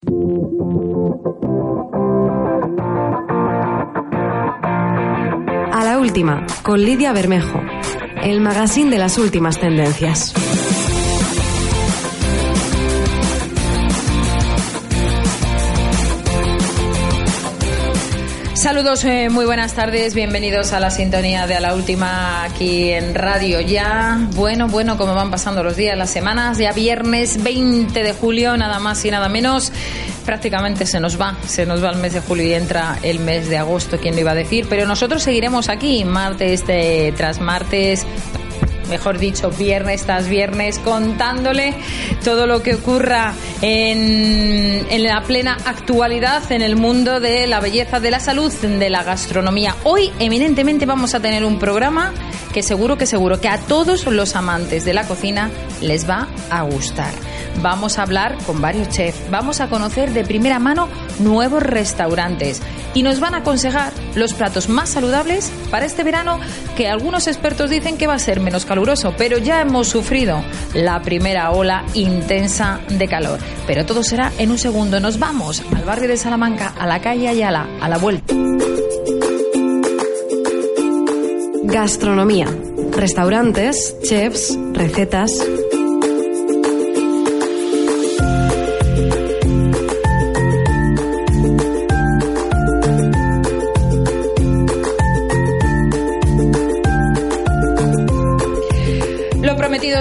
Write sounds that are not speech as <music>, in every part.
A la última, con Lidia Bermejo, el magazine de las últimas tendencias. Saludos, eh, muy buenas tardes, bienvenidos a la sintonía de a la última aquí en Radio Ya. Bueno, bueno, como van pasando los días, las semanas, ya viernes 20 de julio, nada más y nada menos. Prácticamente se nos va, se nos va el mes de julio y entra el mes de agosto, quién lo iba a decir, pero nosotros seguiremos aquí martes tras martes mejor dicho, viernes tras viernes, contándole todo lo que ocurra en, en, la plena actualidad en el mundo de la belleza, de la salud, de la gastronomía. Hoy, eminentemente, vamos a tener un programa que seguro que seguro que a todos los amantes de la cocina les va a gustar. Vamos a hablar con varios chefs, vamos a conocer de primera mano nuevos restaurantes y nos van a aconsejar los platos más saludables para este verano que algunos expertos dicen que va a ser menos caluroso, pero ya hemos sufrido la primera ola intensa de calor. Pero todo será en un segundo. Nos vamos al barrio de Salamanca, a la calle Ayala, a la vuelta. Gastronomía. Restaurantes, chefs, recetas.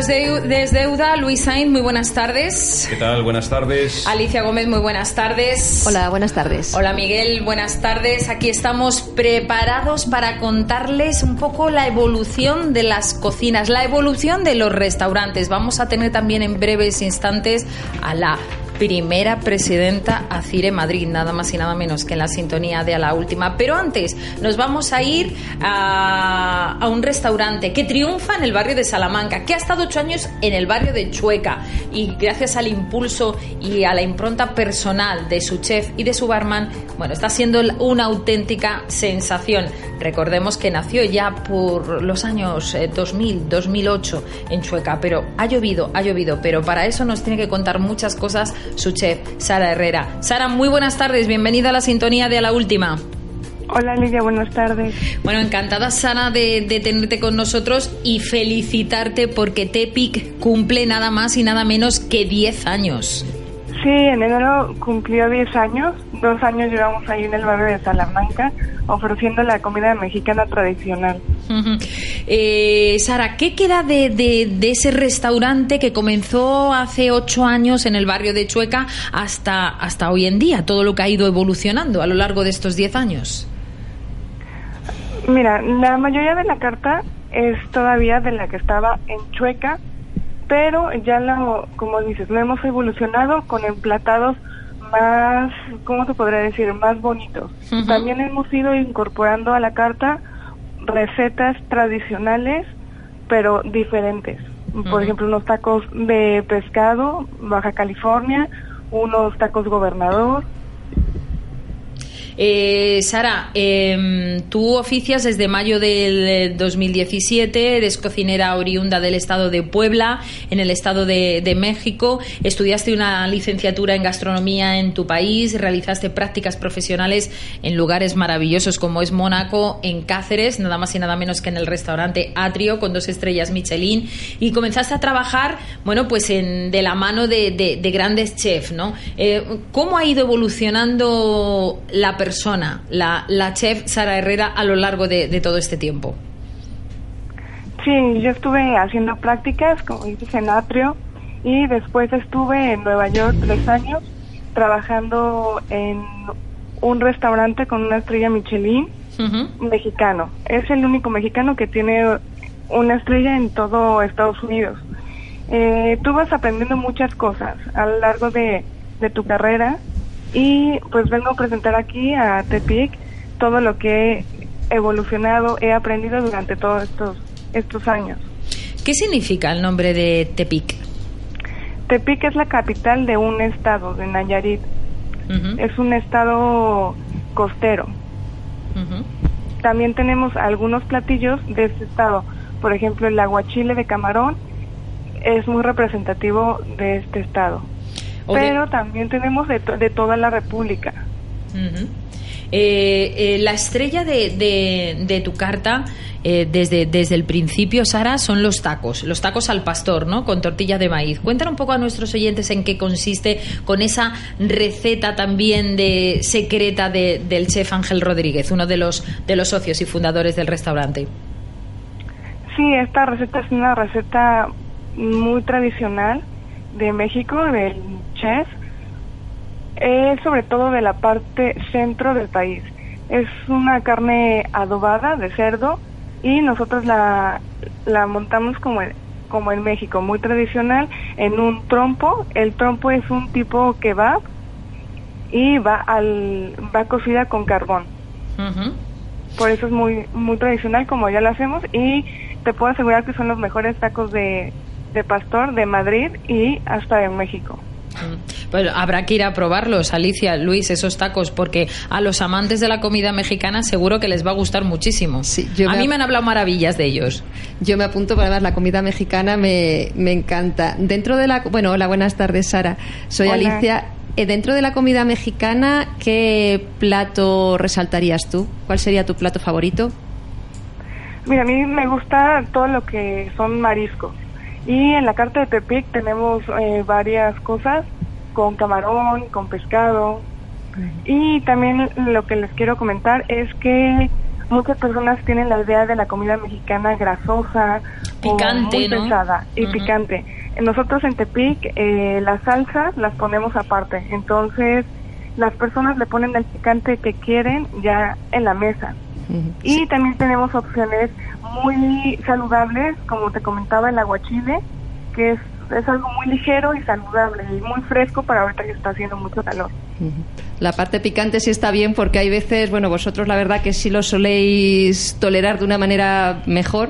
Desde deuda, Luis Sainz, muy buenas tardes. ¿Qué tal? Buenas tardes. Alicia Gómez, muy buenas tardes. Hola, buenas tardes. Hola Miguel, buenas tardes. Aquí estamos preparados para contarles un poco la evolución de las cocinas, la evolución de los restaurantes. Vamos a tener también en breves instantes a la primera presidenta a Cire Madrid, nada más y nada menos que en la sintonía de a la última. Pero antes nos vamos a ir a, un restaurante que triunfa en el barrio de Salamanca, que ha estado ocho años en el barrio de Chueca y gracias al impulso y a la impronta personal de su chef y de su barman, bueno, está siendo una auténtica sensación. Recordemos que nació ya por los años 2000, eh, 2008 en Chueca, pero ha llovido, ha llovido, pero para eso nos tiene que contar muchas cosas su chef, Sara Herrera. Sara, muy buenas tardes, bienvenida a la sintonía de A la Última. Hola Lidia, buenas tardes. Bueno, encantada Sara de, de, tenerte con nosotros y felicitarte porque Tepic cumple nada más y nada menos que 10 años. Sí, en enero cumplió 10 años, dos años llevamos ahí en el barrio de Salamanca ofreciendo la comida mexicana tradicional. eh, Sara, ¿qué queda de, de, de, ese restaurante que comenzó hace ocho años en el barrio de Chueca hasta, hasta hoy en día? Todo lo que ha ido evolucionando a lo largo de estos 10 años. Mira, la mayoría de la carta es todavía de la que estaba en Chueca, pero ya lo, como dices, lo hemos evolucionado con emplatados más, ¿cómo se podría decir? Más bonitos. Uh -huh. También hemos ido incorporando a la carta recetas tradicionales, pero diferentes. Uh -huh. Por ejemplo, unos tacos de pescado, Baja California, unos tacos gobernador, eh, Sara, eh, tú oficias desde mayo del 2017, eres cocinera oriunda del estado de Puebla, en el estado de, de, México, estudiaste una licenciatura en gastronomía en tu país, realizaste prácticas profesionales en lugares maravillosos como es Mónaco, en Cáceres, nada más y nada menos que en el restaurante Atrio con dos estrellas Michelin, y comenzaste a trabajar, bueno, pues de la mano de grandes chefs, ¿no? Eh, ¿Cómo ha ido evolucionando la persona? Persona, la, la, chef Sara Herrera, a lo largo de, de, todo este tiempo? Sí, yo estuve haciendo prácticas, como dices, en Atrio, y después estuve en Nueva York tres años trabajando en un restaurante con una estrella Michelin uh -huh. mexicano. Es el único mexicano que tiene una estrella en todo Estados Unidos. Eh, tú vas aprendiendo muchas cosas a lo largo de de tu carrera y pues vengo a presentar aquí a Tepic todo lo que he evolucionado, he aprendido durante todos estos, estos años. ¿Qué significa el nombre de Tepic? Tepic es la capital de un estado, de Nayarit. Es un estado costero. También tenemos algunos platillos de este estado. Por ejemplo, el aguachile de camarón es muy representativo de este estado. Pero también tenemos de, de, toda la República. Eh, eh, la estrella de, de, tu carta eh, desde, desde el principio, Sara, son los tacos, los tacos al pastor, ¿no? Con tortilla de maíz. Cuéntanos un poco a nuestros oyentes en qué consiste con esa receta también de secreta de, del chef Ángel Rodríguez, uno de los, de los socios y fundadores del restaurante. Sí, esta receta es una receta muy tradicional de México, del chef es sobre todo de la parte centro del país. Es una carne adobada de cerdo y nosotros la, la montamos como, como en México, muy tradicional, en un trompo. El trompo es un tipo kebab y va, al, va cocida con carbón. Por eso es muy, muy tradicional como ya lo hacemos y te puedo asegurar que son los mejores tacos de, de pastor de Madrid y hasta de México. Pues habrá que ir a probarlos, Alicia, Luis, esos tacos, porque a los amantes de la comida mexicana seguro que les va a gustar muchísimo. a mí me han hablado maravillas de ellos. Yo me apunto para ver la comida mexicana me, me encanta. Dentro de la... Bueno, hola, buenas tardes, Sara. Soy Alicia. Eh, dentro de la comida mexicana, ¿qué plato resaltarías tú? ¿Cuál sería tu plato favorito? Mira, a mí me gusta todo lo que son mariscos. Y en la carta de Tepic tenemos eh, varias cosas con camarón, con pescado. Y también lo que les quiero comentar es que muchas personas tienen la idea de la comida mexicana grasosa, picante, muy pesada y picante. Nosotros en Tepic eh, las salsas las ponemos aparte, entonces las personas le ponen el picante que quieren ya en la mesa. Y también tenemos opciones muy saludables, como te comentaba, el aguachile, que es, es algo muy ligero y saludable y muy fresco para ahorita que está haciendo mucho calor. La parte picante sí está bien porque hay veces, bueno, vosotros la verdad que sí lo soléis tolerar de una manera mejor,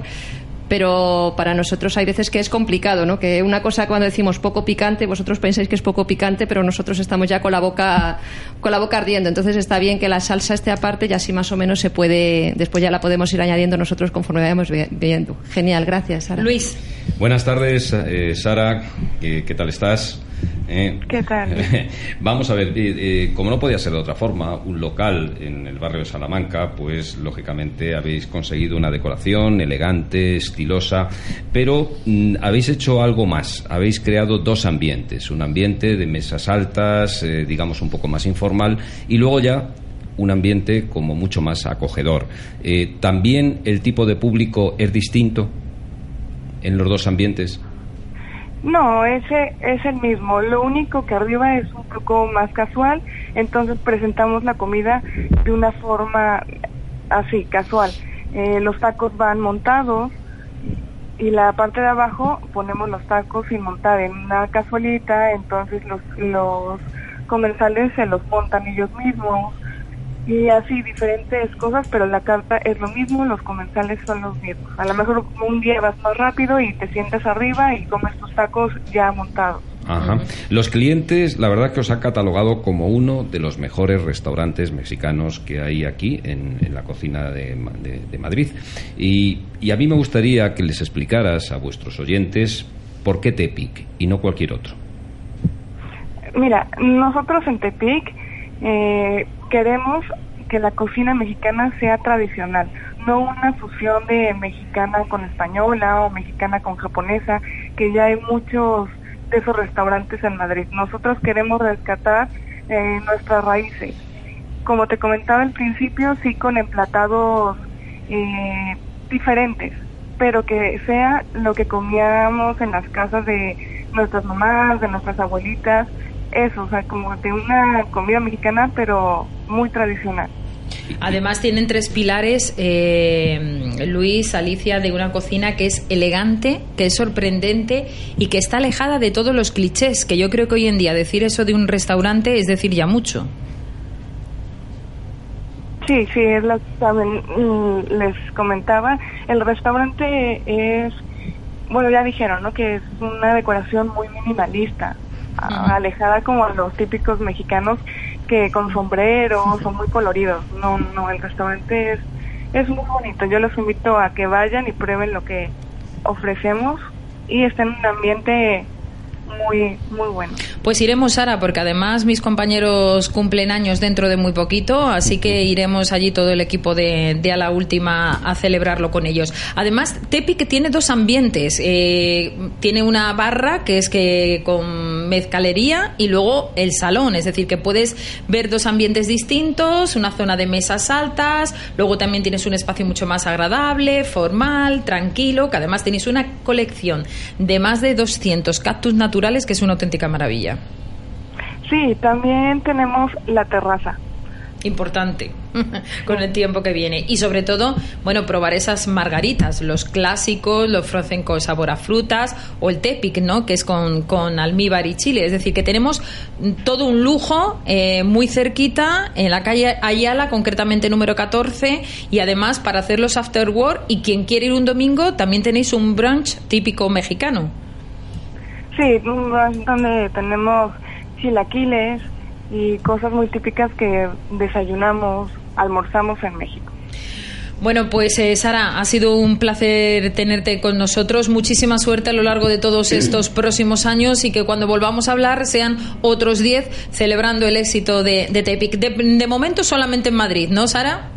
pero para nosotros hay veces que es complicado, ¿no? Que una cosa cuando decimos poco picante, vosotros pensáis que es poco picante, pero nosotros estamos ya con la boca con la boca ardiendo. Entonces está bien que la salsa esté aparte y así más o menos se puede, después ya la podemos ir añadiendo nosotros conforme vayamos viendo. Genial, gracias, Sara. Luis. Buenas tardes, eh, Sara. ¿Qué tal estás? Eh, ¿Qué tal? <laughs> Vamos a ver, eh, eh, como no podía ser de otra forma, un local en el barrio de Salamanca, pues lógicamente habéis conseguido una decoración elegante, estilosa, pero mm, habéis hecho algo más. Habéis creado dos ambientes, un ambiente de mesas altas, digamos un poco más informal, y luego ya un ambiente como mucho más acogedor. También el tipo de público es distinto en los dos ambientes. No, ese es el mismo. Lo único que arriba es un poco más casual, entonces presentamos la comida de una forma así, casual. Eh, los tacos van montados y la parte de abajo ponemos los tacos sin montar en una casualita, entonces los, los comensales se los montan ellos mismos y así diferentes cosas, pero la carta es lo mismo, los comensales son los mismos. A lo mejor un día vas más rápido y te sientas arriba y comes tus tacos ya montados. Ajá. Los clientes, la verdad que os ha catalogado como uno de los mejores restaurantes mexicanos que hay aquí en, la cocina de, Madrid. Y, y, a mí me gustaría que les explicaras a vuestros oyentes por qué Tepic y no cualquier otro. Mira, nosotros en Tepic eh, queremos que la cocina mexicana sea tradicional, no una fusión de mexicana con española o mexicana con japonesa, que ya hay muchos de esos restaurantes en Madrid. Nosotros queremos rescatar eh, nuestras raíces. Como te comentaba al principio, sí con emplatados eh, diferentes, pero que sea lo que comíamos en las casas de nuestras mamás, de nuestras abuelitas, eso, o sea, como de una comida mexicana, pero muy tradicional. Además tienen tres pilares, eh, Luis, Alicia, de una cocina que es elegante, que es sorprendente y que está alejada de todos los clichés, que yo creo que hoy en día decir eso de un restaurante es decir ya mucho. Sí, sí, es lo que también mm, les comentaba. El restaurante es, bueno, ya dijeron, ¿no? Que es una decoración muy minimalista, alejada como a los típicos mexicanos que con sombreros son muy coloridos. No, no, el restaurante es, es muy bonito. Yo los invito a que vayan y prueben lo que ofrecemos y estén en un ambiente muy, muy bueno. Pues iremos, Sara, porque además mis compañeros cumplen años dentro de muy poquito, así que iremos allí todo el equipo de, de a la última a celebrarlo con ellos. Además, Tepic tiene dos ambientes. Eh, tiene una barra que es que con mezcalería y luego el salón, es decir, que puedes ver dos ambientes distintos, una zona de mesas altas, luego también tienes un espacio mucho más agradable, formal, tranquilo, que además tenéis una colección de más de 200 cactus naturales que es una auténtica maravilla. Sí, también tenemos la terraza. Importante <laughs> con el tiempo que viene. Y sobre todo, bueno, probar esas margaritas, los clásicos, los frozen con sabor a frutas o el tepic, ¿no? Que es con, con almíbar y chile. Es decir, que tenemos todo un lujo eh, muy cerquita en la calle Ayala, concretamente número 14. Y además, para hacer los after work y quien quiere ir un domingo, también tenéis un brunch típico mexicano. Sí, donde tenemos chilaquiles y cosas muy típicas que desayunamos, almorzamos en México. Bueno, pues eh, Sara, ha sido un placer tenerte con nosotros. Muchísima suerte a lo largo de todos estos próximos años y que cuando volvamos a hablar sean otros 10 celebrando el éxito de, de Tepic. De, de momento solamente en Madrid, ¿no, Sara?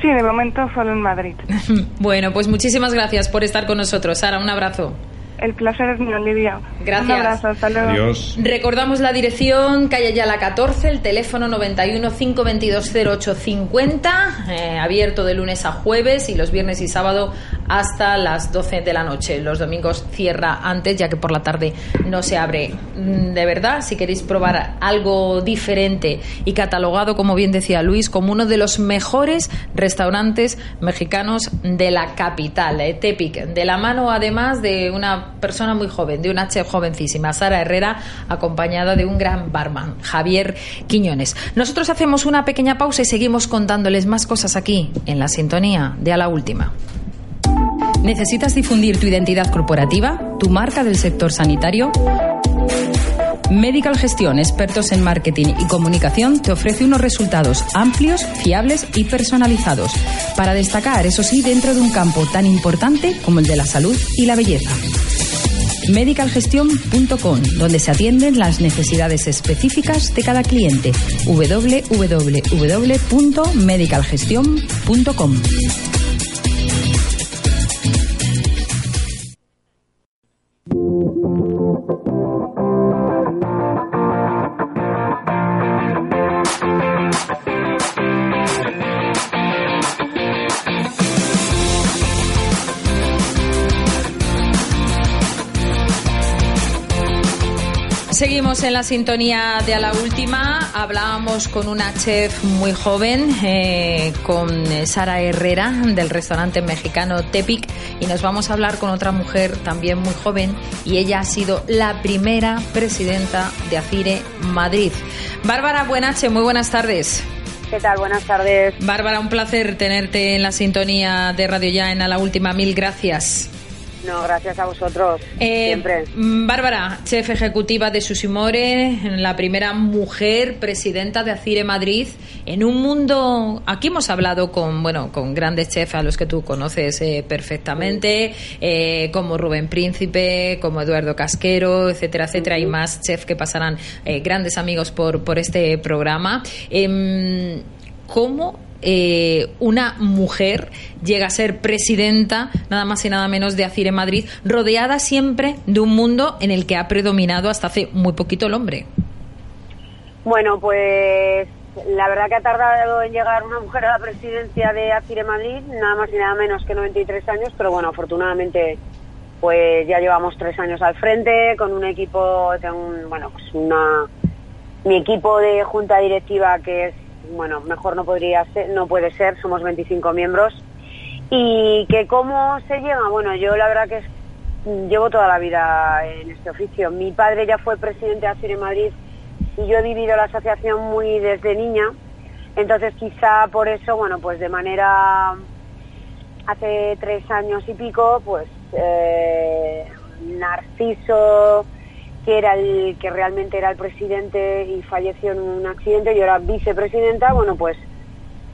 Sí, de momento solo en Madrid. <laughs> bueno, pues muchísimas gracias por estar con nosotros. Sara, un abrazo. El placer es mío, Lidia. Gracias. Un abrazo, hasta luego. Adiós. Recordamos la dirección, calle Ayala 14, el teléfono 91 522 0850, eh, abierto de lunes a jueves y los viernes y sábado hasta las 12 de la noche. Los domingos cierra antes, ya que por la tarde no se abre. Mm, De verdad, si queréis probar algo diferente y catalogado, como bien decía Luis, como uno de los mejores restaurantes mexicanos de la capital, eh, Tepic, de la mano además de una persona muy joven, de una chef jovencísima, Sara Herrera, acompañada de un gran barman, Javier Quiñones. Nosotros hacemos una pequeña pausa y seguimos contándoles más cosas aquí, en la sintonía de A la Última. ¿Necesitas difundir tu identidad corporativa, tu marca del sector sanitario? Medical Gestión, expertos en marketing y comunicación, te ofrece unos resultados amplios, fiables y personalizados, para destacar, eso sí, dentro de un campo tan importante como el de la salud y la belleza. Medicalgestion.com, donde se atienden las necesidades específicas de cada cliente. www.medicalgestion.com. Seguimos en la sintonía de a la última. Hablábamos con una chef muy joven, eh, con Sara Herrera del restaurante mexicano Tepic, y nos vamos a hablar con otra mujer también muy joven, y ella ha sido la primera presidenta de Afire Madrid. Bárbara Buenache, muy buenas tardes. ¿Qué tal? Buenas tardes. Bárbara, un placer tenerte en la sintonía de Radio Ya en a la última. Mil gracias. No, gracias a vosotros. Eh, Siempre. mm, Bárbara, chef ejecutiva de Susimore, la primera mujer presidenta de Acire Madrid, en un mundo. Aquí hemos hablado con, bueno, con grandes chefs a los que tú conoces eh, perfectamente, eh, como Rubén Príncipe, como Eduardo Casquero, etcétera, etcétera, y más chefs que pasarán eh, grandes amigos por, por este programa. ¿Cómo eh, una mujer llega a ser presidenta, nada más y nada menos, de Acire Madrid, rodeada siempre de un mundo en el que ha predominado hasta hace muy poquito el hombre. Bueno, pues la verdad que ha tardado en llegar una mujer a la presidencia de Acire Madrid, nada más y nada menos que 93 años, pero bueno, afortunadamente pues ya llevamos tres años al frente con un equipo, tengo un- bueno, pues una mi equipo de junta directiva que es bueno, mejor no podría ser, no puede ser, somos 25 miembros. ¿Y que cómo se llega? Bueno, yo la verdad que es, llevo toda la vida en este oficio. Mi padre ya fue presidente de Asir en Madrid y yo he vivido la asociación muy desde niña. Entonces quizá por eso, bueno, pues de manera hace tres años y pico, pues eh, Narciso, que era el que realmente era el presidente y falleció en un accidente, yo era vicepresidenta, bueno, pues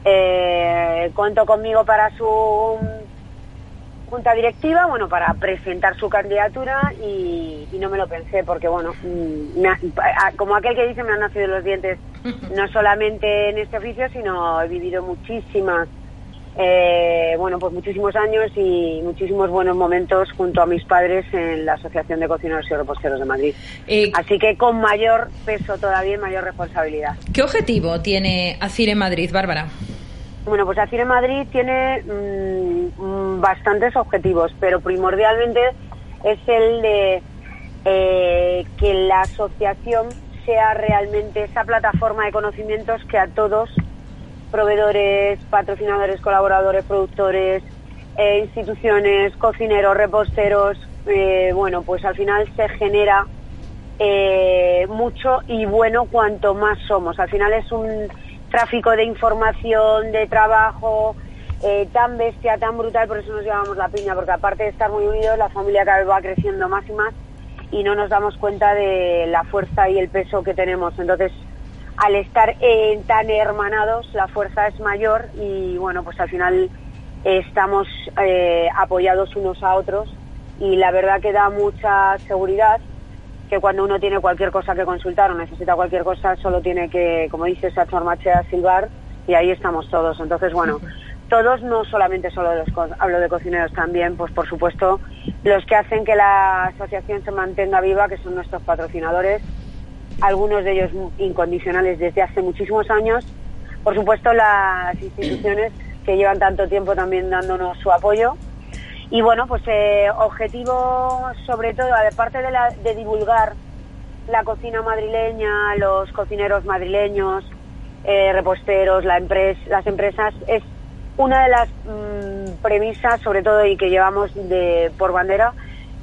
eh, contó conmigo para su junta directiva, bueno, para presentar su candidatura y, no me lo pensé porque, bueno, mm, como aquel que dice, me han nacido los dientes, <laughs> no solamente en este oficio, sino he vivido muchísimas eh, bueno, pues muchísimos años y muchísimos buenos momentos junto a mis padres en la Asociación de Cocineros y Reposteros de Madrid. Eh, Así que con mayor peso todavía y mayor responsabilidad. ¿Qué objetivo tiene ACIR en Madrid, Bárbara? Bueno, pues ACIR en Madrid tiene mm, mm, bastantes objetivos, pero primordialmente es el de eh, que la asociación sea realmente esa plataforma de conocimientos que a todos proveedores, patrocinadores, colaboradores, productores, eh, instituciones, cocineros, reposteros, eh, bueno, pues al final se genera eh, mucho y bueno cuanto más somos. Al final es un tráfico de información, de trabajo tan bestia, tan brutal, por eso nos llevamos la piña, porque aparte de estar muy unidos, la familia cada vez va creciendo más y más y no nos damos cuenta de la fuerza y el peso que tenemos. Entonces, al estar eh, tan hermanados la fuerza es mayor y bueno pues al final estamos eh, apoyados unos a otros y la verdad que da mucha seguridad que cuando uno tiene cualquier cosa que consultar o necesita cualquier cosa solo tiene que como dice Sacha Machea silbar y ahí estamos todos. Entonces bueno todos no solamente solo los hablo de cocineros también pues por supuesto los que hacen que la asociación se mantenga viva que son nuestros patrocinadores algunos de ellos incondicionales desde hace muchísimos años. Por supuesto, las instituciones que llevan tanto tiempo también dándonos su apoyo. Y bueno, pues eh, objetivo sobre todo, aparte de, la, de divulgar la cocina madrileña, los cocineros madrileños, eh, reposteros, la empresa, las empresas, es una de las mm, premisas, sobre todo, y que llevamos de, por bandera,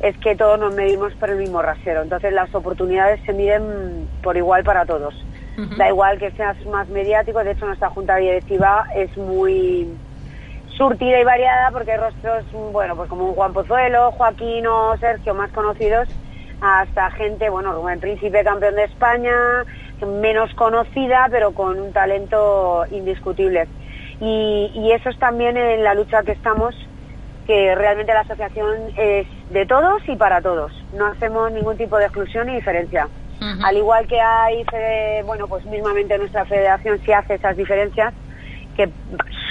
es que todos nos medimos por el mismo rasero. Entonces las oportunidades se miden por igual para todos. Da igual que seas más mediático, de hecho nuestra junta directiva es muy surtida y variada porque hay rostros, bueno, pues como un Juan Pozuelo, Joaquín o Sergio más conocidos, hasta gente, bueno, Rubén Príncipe, campeón de España, menos conocida, pero con un talento indiscutible. Y, y eso es también en la lucha que estamos que realmente la asociación es de todos y para todos. No hacemos ningún tipo de exclusión ni diferencia. Al igual que hay, bueno, pues mismamente nuestra federación sí hace esas diferencias, que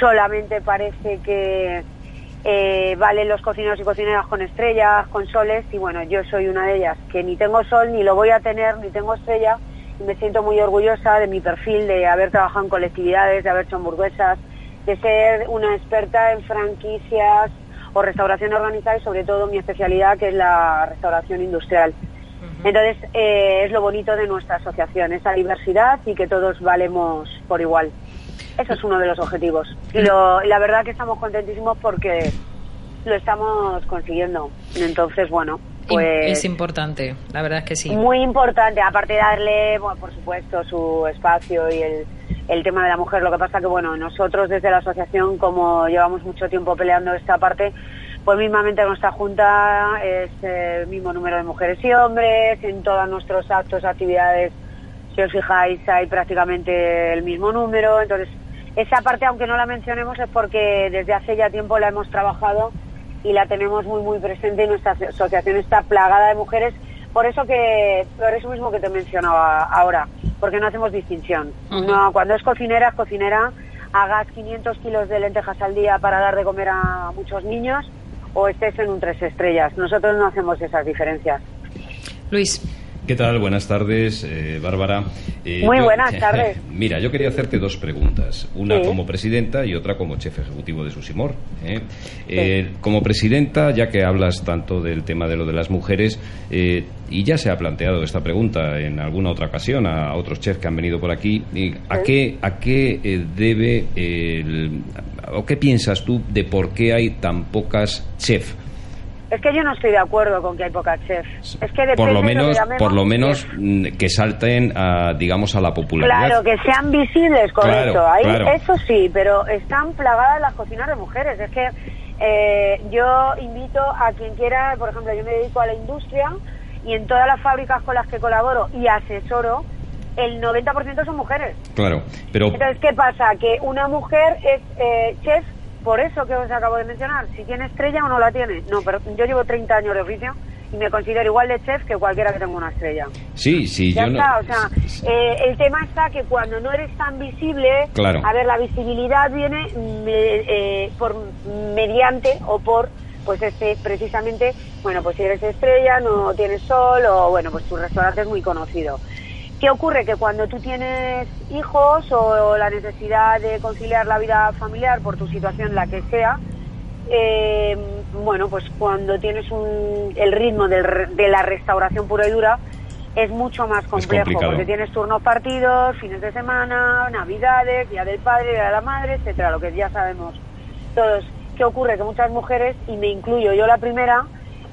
solamente parece que eh, valen los cocineros y cocineras con estrellas, con soles, y bueno, yo soy una de ellas, que ni tengo sol, ni lo voy a tener, ni tengo estrella, y me siento muy orgullosa de mi perfil, de haber trabajado en colectividades, de haber hecho hamburguesas, de ser una experta en franquicias, o restauración organizada y sobre todo mi especialidad que es la restauración industrial. Entonces eh, es lo bonito de nuestra asociación, esa diversidad y que todos valemos por igual. Eso es uno de los objetivos. Y, la verdad que estamos contentísimos porque lo estamos consiguiendo. Entonces, bueno, pues... Es importante, la verdad es que sí. Muy importante, aparte de darle, bueno, por supuesto, su espacio y el, el tema de la mujer. Lo que pasa que, bueno, nosotros desde la asociación, como llevamos mucho tiempo peleando esta parte, pues mismamente nuestra junta es el mismo número de mujeres y hombres, en todos nuestros actos, actividades, si os fijáis, hay prácticamente el mismo número. Entonces, esa parte, aunque no la mencionemos, es porque desde hace ya tiempo la hemos trabajado y la tenemos muy, muy presente y nuestra asociación está plagada de mujeres. Por eso que, por eso mismo que te mencionaba ahora porque no hacemos distinción. no, cuando es cocinera, es cocinera, hagas 500 kilos de lentejas al día para dar de comer a muchos niños o estés en un tres estrellas. Nosotros no hacemos esas diferencias. Luis. ¿Qué tal? Buenas tardes, eh, Bárbara. Eh, Muy buenas <laughs> tardes. Mira, yo quería hacerte dos preguntas. Una como presidenta y otra como chef ejecutivo de Susimor. ¿eh? como presidenta, ya que hablas tanto del tema de lo de las mujeres, y ya se ha planteado esta pregunta en alguna otra ocasión a otros chefs que han venido por aquí, ¿a qué, a qué debe, o qué piensas tú de por qué hay tan pocas chefs? Es que yo no estoy de acuerdo con que hay pocas chefs. Es que por lo menos, por lo menos que salten, a, digamos, a la popularidad. Claro, que sean visibles, correcto. Ahí, Eso sí, pero están plagadas las cocinas de mujeres. Es que eh, yo invito a quien quiera, por ejemplo, yo me dedico a la industria y en todas las fábricas con las que colaboro y asesoro, el 90% son mujeres. Claro, pero... Entonces, ¿qué pasa? Que una mujer es eh, chef por eso que os acabo de mencionar, si tiene estrella o no la tiene. No, pero yo llevo 30 años de oficio y me considero igual de chef que cualquiera que tenga una estrella. Sí, sí, ya yo está, o sea, eh, el tema está que cuando no eres tan visible, claro. a ver, la visibilidad viene eh, por mediante o por pues este precisamente, bueno, pues si eres estrella, no tienes sol o bueno, pues tu restaurante es muy conocido. ¿Qué ocurre? Que cuando tú tienes hijos o la necesidad de conciliar la vida familiar por tu situación, la que sea, eh, bueno, pues cuando tienes el ritmo de la restauración pura y dura, es mucho más complejo, porque tienes turnos partidos, fines de semana, navidades, día del padre, día de la madre, etcétera, lo que ya sabemos todos. ¿Qué ocurre? Que muchas mujeres, y me incluyo yo la primera,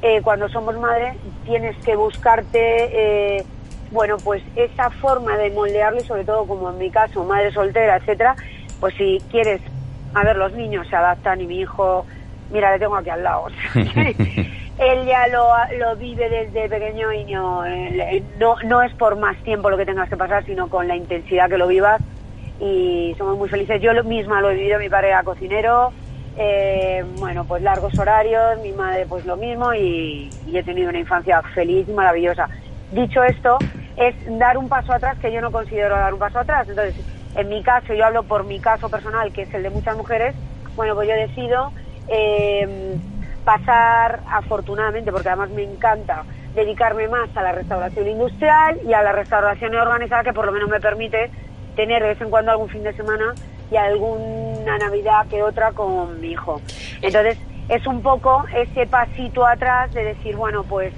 eh, cuando somos madres, tienes que buscarte... Eh, bueno, pues esa forma de moldearle, sobre todo como en mi caso, madre soltera, etcétera, pues si quieres, a ver, los niños se adaptan y mi hijo, mira, le tengo aquí al lado, <laughs> él ya lo, lo vive desde pequeño y no, eh, no, no es por más tiempo lo que tengas que pasar, sino con la intensidad que lo vivas y somos muy felices. Yo misma lo he vivido, mi padre era cocinero, eh, bueno, pues largos horarios, mi madre pues lo mismo y, y he tenido una infancia feliz y maravillosa. Dicho esto, es dar un paso atrás que yo no considero dar un paso atrás. Entonces, en mi caso, yo hablo por mi caso personal, que es el de muchas mujeres, bueno, pues yo decido eh, pasar, afortunadamente, porque además me encanta dedicarme más a la restauración industrial y a la restauración organizada, que por lo menos me permite tener de vez en cuando algún fin de semana y alguna Navidad que otra con mi hijo. Entonces, es un poco ese pasito atrás de decir, bueno, pues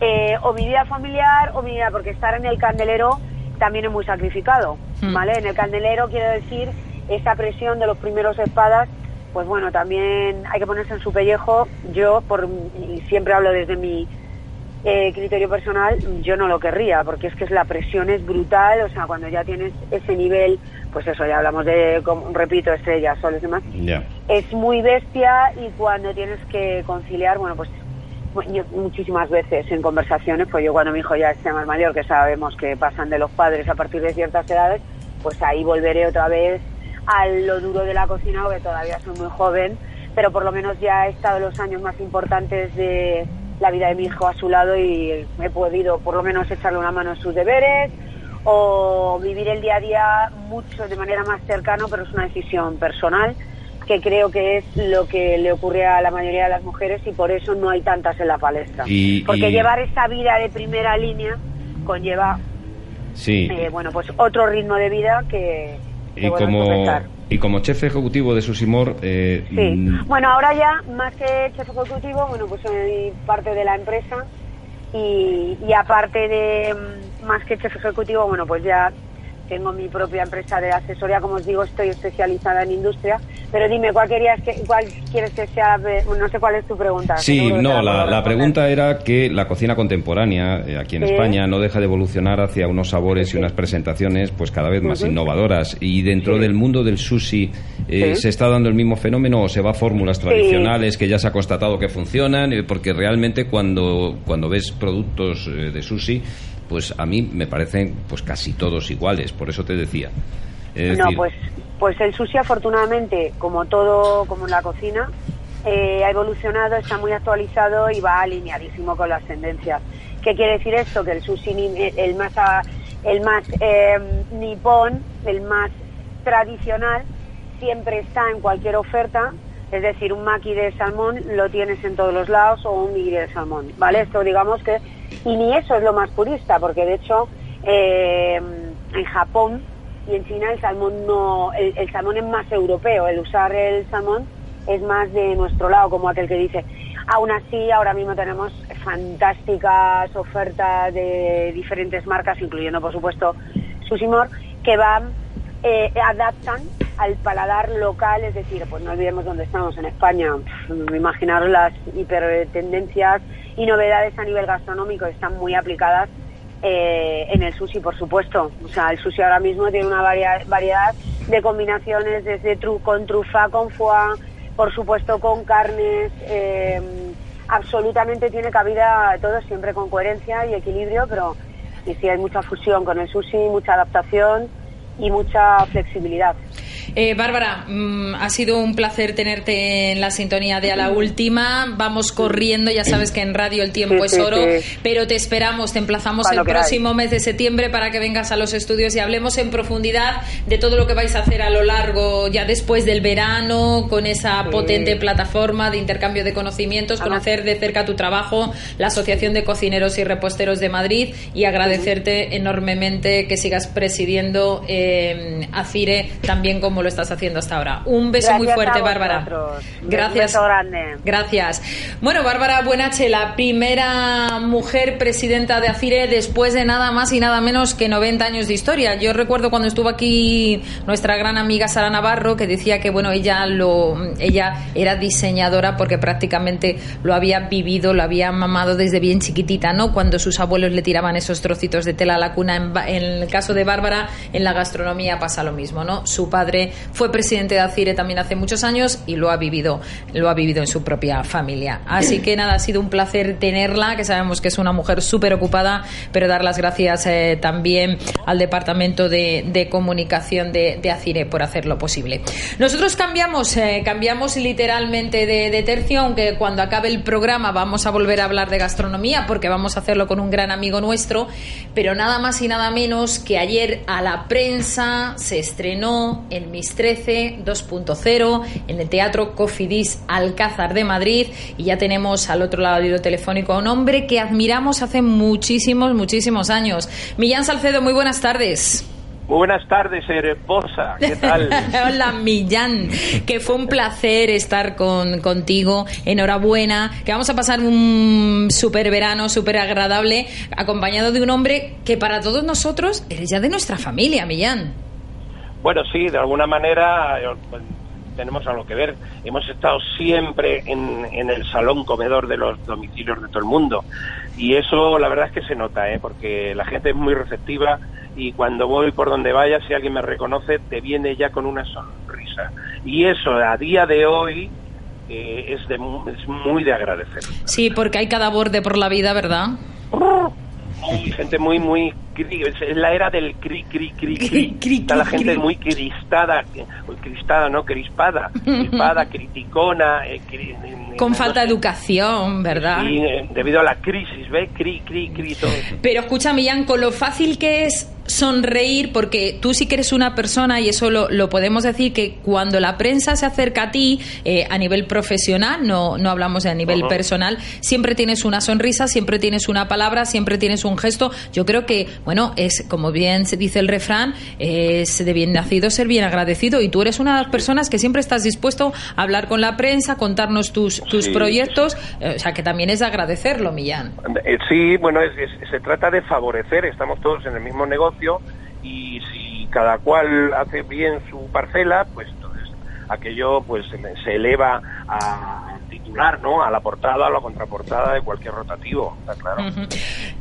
eh, o mi vida familiar o mi vida, porque estar en el candelero también es muy sacrificado, hmm. ¿vale? En el candelero quiero decir esa presión de los primeros espadas, pues bueno, también hay que ponerse en su pellejo. Yo, por, y siempre hablo desde mi eh, criterio personal, yo no lo querría, porque es que la presión es brutal, o sea, cuando ya tienes ese nivel, pues eso, ya hablamos de, repito, estrellas, soles y demás, es muy bestia y cuando tienes que conciliar, bueno, pues muchísimas veces en conversaciones, pues yo cuando mi hijo ya sea más mayor, que sabemos que pasan de los padres a partir de ciertas edades, pues ahí volveré otra vez a lo duro de la cocina, porque todavía soy muy joven, pero por lo menos ya he estado los años más importantes de la vida de mi hijo a su lado y he podido por lo menos echarle una mano en sus deberes o vivir el día a día mucho de manera más cercana, pero es una decisión personal que creo que es lo que le ocurre a la mayoría de las mujeres y por eso no hay tantas en la palestra. Porque llevar esa vida de primera línea conlleva, sí. Eh, bueno, pues otro ritmo de vida que, y como y como chef ejecutivo de Susimor eh, sí mm, bueno ahora ya más que chef ejecutivo bueno pues soy parte de la empresa y, y aparte de mm, más que chef ejecutivo bueno pues ya tengo mi propia empresa de asesoría, como os digo, estoy especializada en industria. Pero dime, ¿cuál, querías que, cuál quieres que sea? No sé cuál es tu pregunta. Sí, no, la, pregunta era que la cocina contemporánea eh, aquí en España no deja de evolucionar hacia unos sabores y unas presentaciones pues cada vez más innovadoras. Y dentro del mundo del sushi, eh, ¿se está dando el mismo fenómeno o se va a fórmulas tradicionales que ya se ha constatado que funcionan? Eh, porque realmente cuando, cuando ves productos de sushi pues a mí me parecen pues casi todos iguales, por eso te decía. no, pues, pues el sushi afortunadamente, como todo, como en la cocina, eh, ha evolucionado, está muy actualizado y va alineadísimo con las tendencias. ¿Qué quiere decir esto? Que el sushi, el más, el más eh, nipón, el más tradicional, siempre está en cualquier oferta Es decir, un maki de salmón lo tienes en todos los lados o un nigiri de salmón, ¿vale? Esto digamos que... Y ni eso es lo más purista, porque de hecho eh, en Japón y en China el salmón no... El, el salmón es más europeo, el usar el salmón es más de nuestro lado, como aquel que dice. Aún así, ahora mismo tenemos fantásticas ofertas de diferentes marcas, incluyendo, por supuesto, Susimor, que van, eh, adaptan al paladar local, es decir, pues no olvidemos dónde estamos, en España. Pff, Imaginaros las hipertendencias y novedades a nivel gastronómico están muy aplicadas eh, en el sushi, por supuesto. O sea, el sushi ahora mismo tiene una variedad de combinaciones desde tru con trufa, con foie, por supuesto con carnes. eh, absolutamente tiene cabida todo siempre con coherencia y equilibrio, pero y sí hay mucha fusión con el sushi, mucha adaptación y mucha flexibilidad. Eh, Bárbara, mm, ha sido un placer tenerte en la sintonía de A la Última. Vamos corriendo, ya sabes que en radio el tiempo Sí, es sí, oro, sí. pero te esperamos, te emplazamos Cuando el queráis. próximo mes de septiembre para que vengas a los estudios y hablemos en profundidad de todo lo que vais a hacer a lo largo, ya después del verano, con esa Sí. potente plataforma de intercambio de conocimientos, Ajá. conocer de cerca tu trabajo, la Asociación de Cocineros y Reposteros de Madrid y agradecerte enormemente que sigas presidiendo eh, ACIRE también como lo estás haciendo hasta ahora. Un beso muy fuerte, Bárbara. Un Gracias. beso grande. Gracias. Bueno, Bárbara Buenache, la primera mujer presidenta de ACIRE después de nada más y nada menos que 90 años de historia. Yo recuerdo cuando estuvo aquí nuestra gran amiga Sara Navarro que decía que bueno, ella lo ella era diseñadora porque prácticamente lo había vivido, lo había mamado desde bien chiquitita, ¿no? Cuando sus abuelos le tiraban esos trocitos de tela a la cuna en el caso de Bárbara en la gastronomía pasa lo mismo, ¿no? Su padre fue presidente de ACIRE también hace muchos años y lo ha vivido, lo ha vivido en su propia familia. Así que nada, ha sido un placer tenerla, que sabemos que es una mujer súper ocupada, pero dar las gracias eh, también al Departamento de, de Comunicación de, ACIRE por hacer lo posible. Nosotros cambiamos, eh, cambiamos literalmente de, de tercio, aunque cuando acabe el programa vamos a volver a hablar de gastronomía, porque vamos a hacerlo con un gran amigo nuestro, pero nada más y nada menos que ayer a la prensa se estrenó en Mis 13 2.0 en el Teatro Cofidis Alcázar de Madrid y ya tenemos al otro lado del hilo telefónico a un hombre que admiramos hace muchísimos, muchísimos años. Millán Salcedo, muy buenas tardes. Muy buenas tardes, Erebosa. ¿Qué tal? <laughs> Hola Millán, que fue un placer estar con, contigo. Enhorabuena, que vamos a pasar un súper verano, súper agradable, acompañado de un hombre que para todos nosotros eres ya de nuestra familia, Millán. Bueno, sí, de alguna manera eh, pues, tenemos algo que ver. Hemos estado siempre en, en el salón comedor de los domicilios de todo el mundo. Y eso la verdad es que se nota, ¿eh? porque la gente es muy receptiva y cuando voy por donde vaya, si alguien me reconoce, te viene ya con una sonrisa. Y eso a día de hoy eh, es, de, es muy de agradecer. Sí, porque hay cada borde por la vida, ¿verdad? Muy- gente muy, muy... cri- Es la era del cri, cri, cri, Cri, cri. Está la gente cri. muy cristada, cristada, no, crispada. <laughs> Crispada, criticona. eh, cri- Con no falta de educación, ¿verdad? Sí, eh, debido a la crisis, ¿ves? Cri, cri, cri, todo eso. Pero escucha, Millán, con lo fácil que es sonreír, porque tú sí que eres una persona, y eso lo, lo podemos decir, que cuando la prensa se acerca a ti eh, a nivel profesional, no, no hablamos de a nivel personal, siempre tienes una sonrisa, siempre tienes una palabra, siempre tienes un gesto. Yo creo que, bueno, es como bien se dice el refrán, es de bien nacido ser bien agradecido, y tú eres una de las personas que siempre estás dispuesto a hablar con la prensa, contarnos tus, tus Sí, proyectos, eh, o sea que también es de agradecerlo, Millán. Eh, Sí, bueno, es- es- se trata de favorecer, estamos todos en el mismo negocio y si cada cual hace bien su parcela, pues entonces aquello pues se, se eleva a titular, ¿no? A la portada, a la contraportada de cualquier rotativo, está claro. Ujú.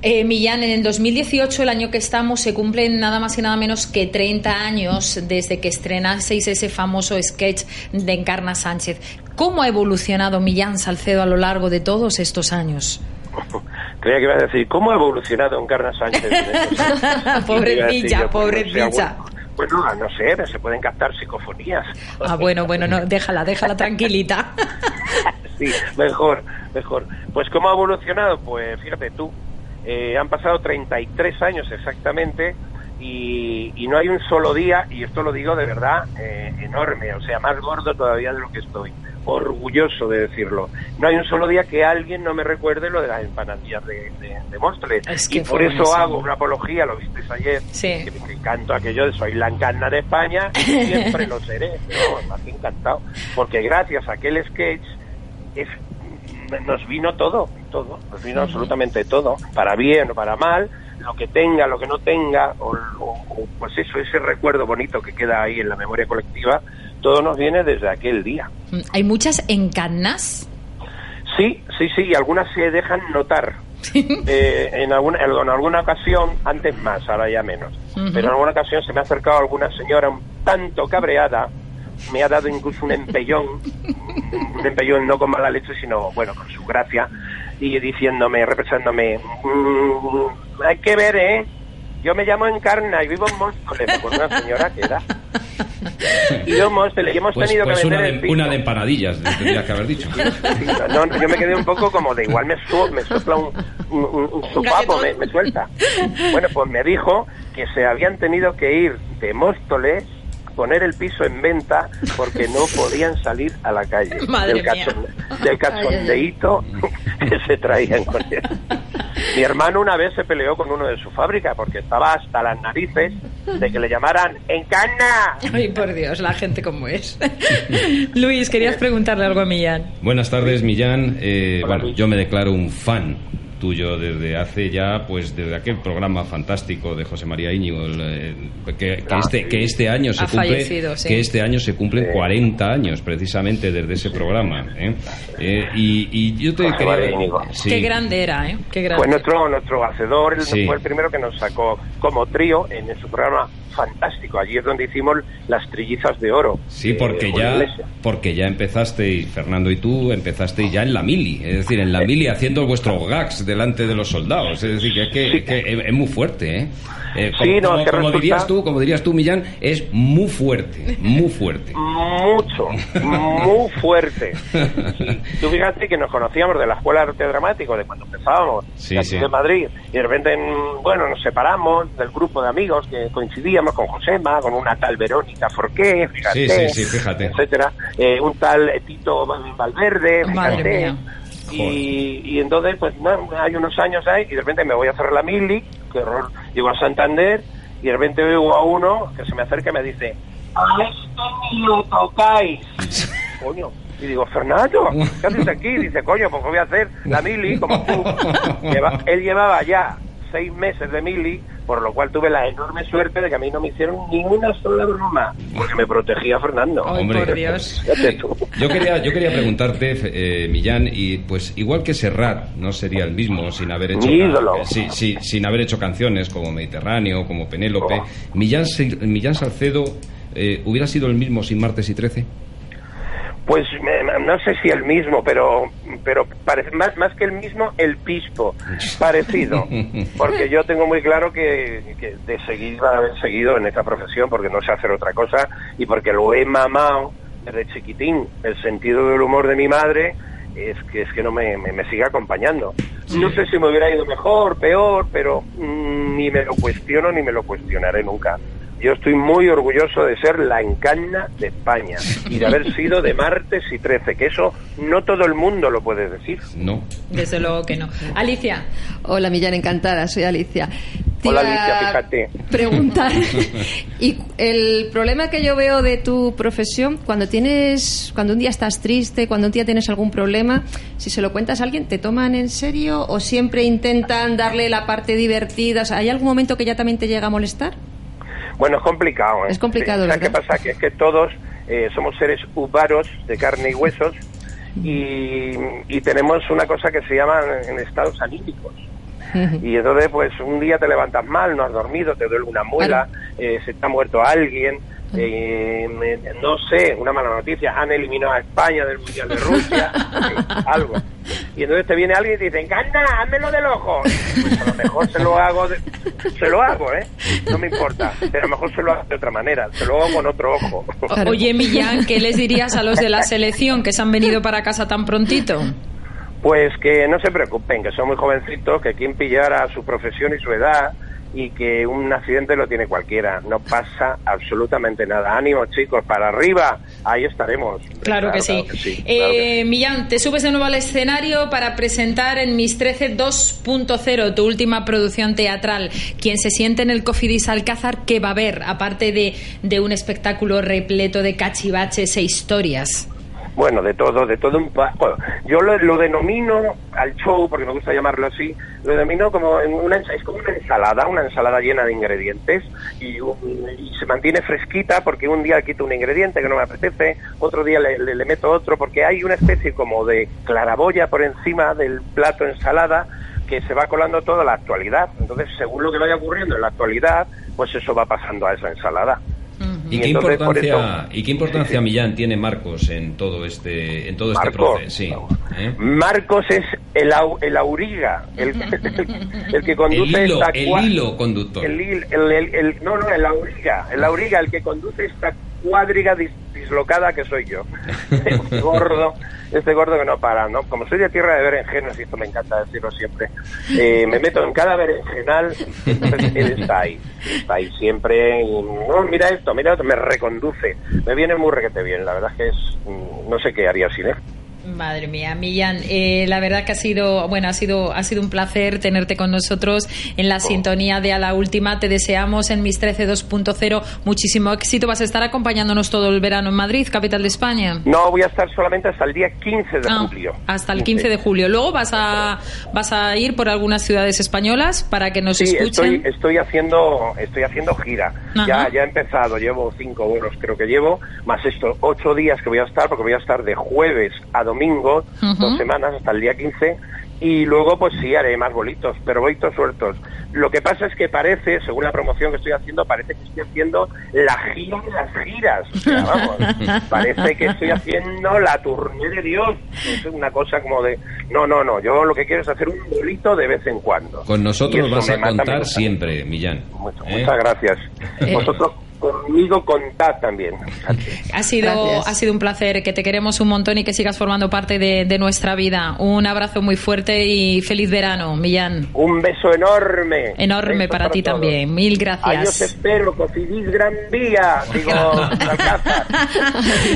Eh, Millán, en el 2018, el año que estamos, se cumplen nada más y nada menos que 30 años desde que estrenaseis ese famoso sketch de Encarna Sánchez. ¿Cómo ha evolucionado Millán Salcedo a lo largo de todos estos años? <laughs> Creía que ibas a decir, ¿cómo ha evolucionado Encarna Sánchez? en <laughs> estos años? Iba Bueno, a no ser, se pueden captar psicofonías. Ah, bueno, bueno, no, déjala, déjala tranquilita. <laughs> Sí, mejor, mejor. Pues ¿cómo ha evolucionado? Pues fíjate tú, eh, han pasado 33 años exactamente y, y no hay un solo día, y esto lo digo de verdad eh, enorme, o sea, más gordo todavía de lo que estoy, orgulloso de decirlo. No hay un solo día que alguien no me recuerde lo de las empanadillas de, de, de Móstoles. Es que y por eso buenísimo. hago una apología, lo visteis ayer, Sí. que me encanta aquello de soy la encarna de España y siempre lo seré. <laughs> No, me hace encantado. Porque gracias a aquel sketch es, nos vino todo, todo, nos vino absolutamente todo, para bien o para mal, lo que tenga, lo que no tenga, o, o- o, pues eso, ese recuerdo bonito que queda ahí en la memoria colectiva, todo nos viene desde aquel día. Mm, Hay muchas encarnas. Sí, sí, sí, y algunas se dejan notar. Eh, en, alguna, en alguna ocasión, antes más, ahora ya menos, pero en alguna ocasión se me ha acercado alguna señora un tanto cabreada, me ha dado incluso un empellón, <laughs> un empellón no con mala leche, sino, bueno, con su gracia, y diciéndome, representándome, "Mm, hay que ver, ¿eh? Yo me llamo Encarna y vivo en Móstoles, acuerdo una señora que era. Y yo Móstoles, y hemos Pues, tenido pues que una, vender de, el piso. una de empanadillas, tendrías que haber dicho. Sí, no, no, yo me quedé un poco como de igual me, su- me sopla un, un, un- un sopapo, me, me suelta. Bueno, pues me dijo que se habían tenido que ir de Móstoles poner el piso en venta porque no podían salir a la calle <laughs> Madre del, mía. cachon- del cachondeíto <laughs> que se traían con él. Mi hermano una vez se peleó con uno de su fábrica porque estaba hasta las narices de que le llamaran Encarna. Ay, por Dios, la gente como es. <laughs> Luis, querías preguntarle algo a Millán. Buenas tardes, Millán. Eh, Hola, bueno, Luis. yo me declaro un fan tuyo desde hace ya, pues desde aquel programa fantástico de José María Íñigo, el, eh, que, que Ah, este, sí. que este año se Ha cumple, sí. que este año se cumplen Sí. 40 años precisamente desde ese programa. ¿eh? Eh, y, y yo te José quería, sí. Qué grande era, ¿eh? Qué grande. Fue nuestro, nuestro hacedor, él Sí. fue el primero que nos sacó como trío en su programa fantástico. Allí es donde hicimos las trillizas de oro. Sí, porque ya, porque ya empezasteis, Fernando y tú, empezasteis ya en la mili, es decir, en la mili haciendo vuestros gags delante de los soldados, es decir, que es, que, Sí. que es, es muy fuerte, ¿eh? Eh, como, Sí, no, como- es que como resulta- dirías tú, como dirías tú, Millán, es muy fuerte, muy fuerte. <laughs> Mucho, muy fuerte. Sí. <laughs> Tú fíjate que nos conocíamos de la Escuela de Arte Dramático, de cuando empezábamos, Sí, de aquí sí. de Madrid, y de repente, bueno, nos separamos del grupo de amigos que coincidíamos con Josema, con una tal Verónica Forqué, fíjate, Sí, sí, sí, fíjate. etcétera, eh, un tal Tito Valverde, Madre fíjate, mía. Y, y entonces, pues no, hay unos años ahí y de repente me voy a hacer la mili, qué horror, llego a Santander y de repente oigo a uno que se me acerca y me dice, a ni lo tocáis. <laughs> Coño. Y digo, Fernando, ¿qué haces aquí? Dice, coño, pues voy a hacer la mili como tú. <laughs> Lleva- él llevaba ya seis meses de mili, por lo cual tuve la enorme suerte de que a mí no me hicieron ninguna sola broma, porque me protegía Fernando. Hombre. por Dios. Yo quería, yo quería preguntarte, eh, Millán, y pues igual que Serrat no sería el mismo sin haber hecho Mi ídolo. eh, sí, sí, sin haber hecho canciones como Mediterráneo, como Penélope, Oh. Millán, Millán Salcedo eh, hubiera sido el mismo sin Martes y Trece. Pues no sé si el mismo, pero pero parece más más que el mismo, el pispo, <laughs> parecido, porque yo tengo muy claro que, que de seguir va a haber seguido en esta profesión porque no sé hacer otra cosa y porque lo he mamado desde chiquitín. El sentido del humor de mi madre es que es que no me, me, me sigue acompañando. No sé si me hubiera ido mejor, peor, pero mm, ni me lo cuestiono ni me lo cuestionaré nunca. Yo estoy muy orgulloso de ser la encarna de España y de haber <laughs> sido de martes y 13, que eso no todo el mundo lo puede decir. No. Desde luego que no. Alicia, Hola, Millán, encantada, soy Alicia. Te Hola, Alicia, fíjate. Preguntar. <laughs> y el problema que yo veo de tu profesión, cuando tienes, cuando un día estás triste, cuando un día tienes algún problema, si se lo cuentas a alguien, ¿te toman en serio o siempre intentan darle la parte divertida? O sea, ¿hay algún momento que ya también te llega a molestar? Bueno, es complicado. ¿eh? Es complicado, ¿Sabes qué ¿verdad? pasa? Que es que todos eh, somos seres humanos de carne y huesos y, y tenemos una cosa que se llama en estados anímicos. Y entonces, pues un día te levantas mal, no has dormido, te duele una muela, eh, se te ha muerto alguien, eh, no sé, una mala noticia, han eliminado a España del Mundial de Rusia, <laughs> algo. Y entonces te viene alguien y te dice, encanta, házmelo del ojo. Pues a lo mejor se lo hago, de- se lo hago, ¿eh? No me importa, pero a lo mejor se lo hago de otra manera, se lo hago con otro ojo. Oye, Millán, ¿qué les dirías a los de la selección que se han venido para casa tan prontito? Pues que no se preocupen, que son muy jovencitos, que quien pillara su profesión y su edad y que un accidente lo tiene cualquiera. No pasa absolutamente nada. Ánimo, chicos, para arriba. Ahí estaremos. Claro, que sí. eh, Millán, te subes de nuevo al escenario para presentar en Mis 13 2.0 tu última producción teatral. Quien se siente en el Cofidis Alcázar, ¿qué va a ver? Aparte de, de un espectáculo repleto de cachivaches e historias. Bueno, de todo, de todo un poco. Yo lo, denomino al show, porque me gusta llamarlo así, lo denomino como una, es como una ensalada, una ensalada llena de ingredientes y, se mantiene fresquita porque un día quito un ingrediente que no me apetece, otro día le, le meto otro, porque hay una especie como de claraboya por encima del plato ensalada que se va colando toda la actualidad. Entonces, según lo que vaya ocurriendo en la actualidad, pues eso va pasando a esa ensalada. ¿Y, qué importancia, ¿Y qué importancia Millán tiene Marcos en todo este en todo este proceso? ¿eh? Marcos es el, el auriga, el, <laughs> el, que conduce el hilo, esta el hilo conductor. El, no, no, el auriga, el auriga, el que conduce esta cuadriga dislocada que soy yo. <laughs> Este gordo, este gordo que no para, ¿no? Como soy de tierra de berenjenas, y esto me encanta decirlo siempre, eh, me meto en cada berenjenal, entonces él está ahí, está ahí siempre, y, no, mira esto, mira esto, me reconduce, me viene muy requete bien, la verdad es que es, mm, no sé qué haría sin él. Madre mía, Millán, eh, la verdad que ha sido, bueno, ha sido, ha sido un placer tenerte con nosotros en la oh. sintonía de A la Última. Te deseamos en Mis 13 2.0 muchísimo éxito. ¿Vas a estar acompañándonos todo el verano en Madrid, capital de España? No, voy a estar solamente hasta el día 15 de ah, julio. Hasta el 15 de julio. Luego vas a, vas a ir por algunas ciudades españolas para que nos sí, escuchen. Estoy, estoy haciendo, estoy haciendo gira. Ya, ya he empezado, llevo cinco euros creo que llevo, más estos ocho días que voy a estar, porque voy a estar de jueves a domingo domingo, dos semanas, hasta el día 15, y luego pues sí haré más bolitos, pero bolitos sueltos. Lo que pasa es que parece, según la promoción que estoy haciendo, parece que estoy haciendo la gira de las giras. vamos, <laughs> parece que estoy haciendo la tournée de Dios. Es una cosa como de, no, no, no, yo lo que quiero es hacer un bolito de vez en cuando. Con nosotros vas a contar siempre, Millán. ¿eh? Muchas gracias. Eh, Vosotros conmigo contad también. Ha sido, ha sido un placer, que te queremos un montón y que sigas formando parte de, nuestra vida. Un abrazo muy fuerte y feliz verano, Millán. Un beso enorme. Enorme para, ti también. Mil <laughs> gracias. Adiós espero, Cofidis Gran Vía. Digo,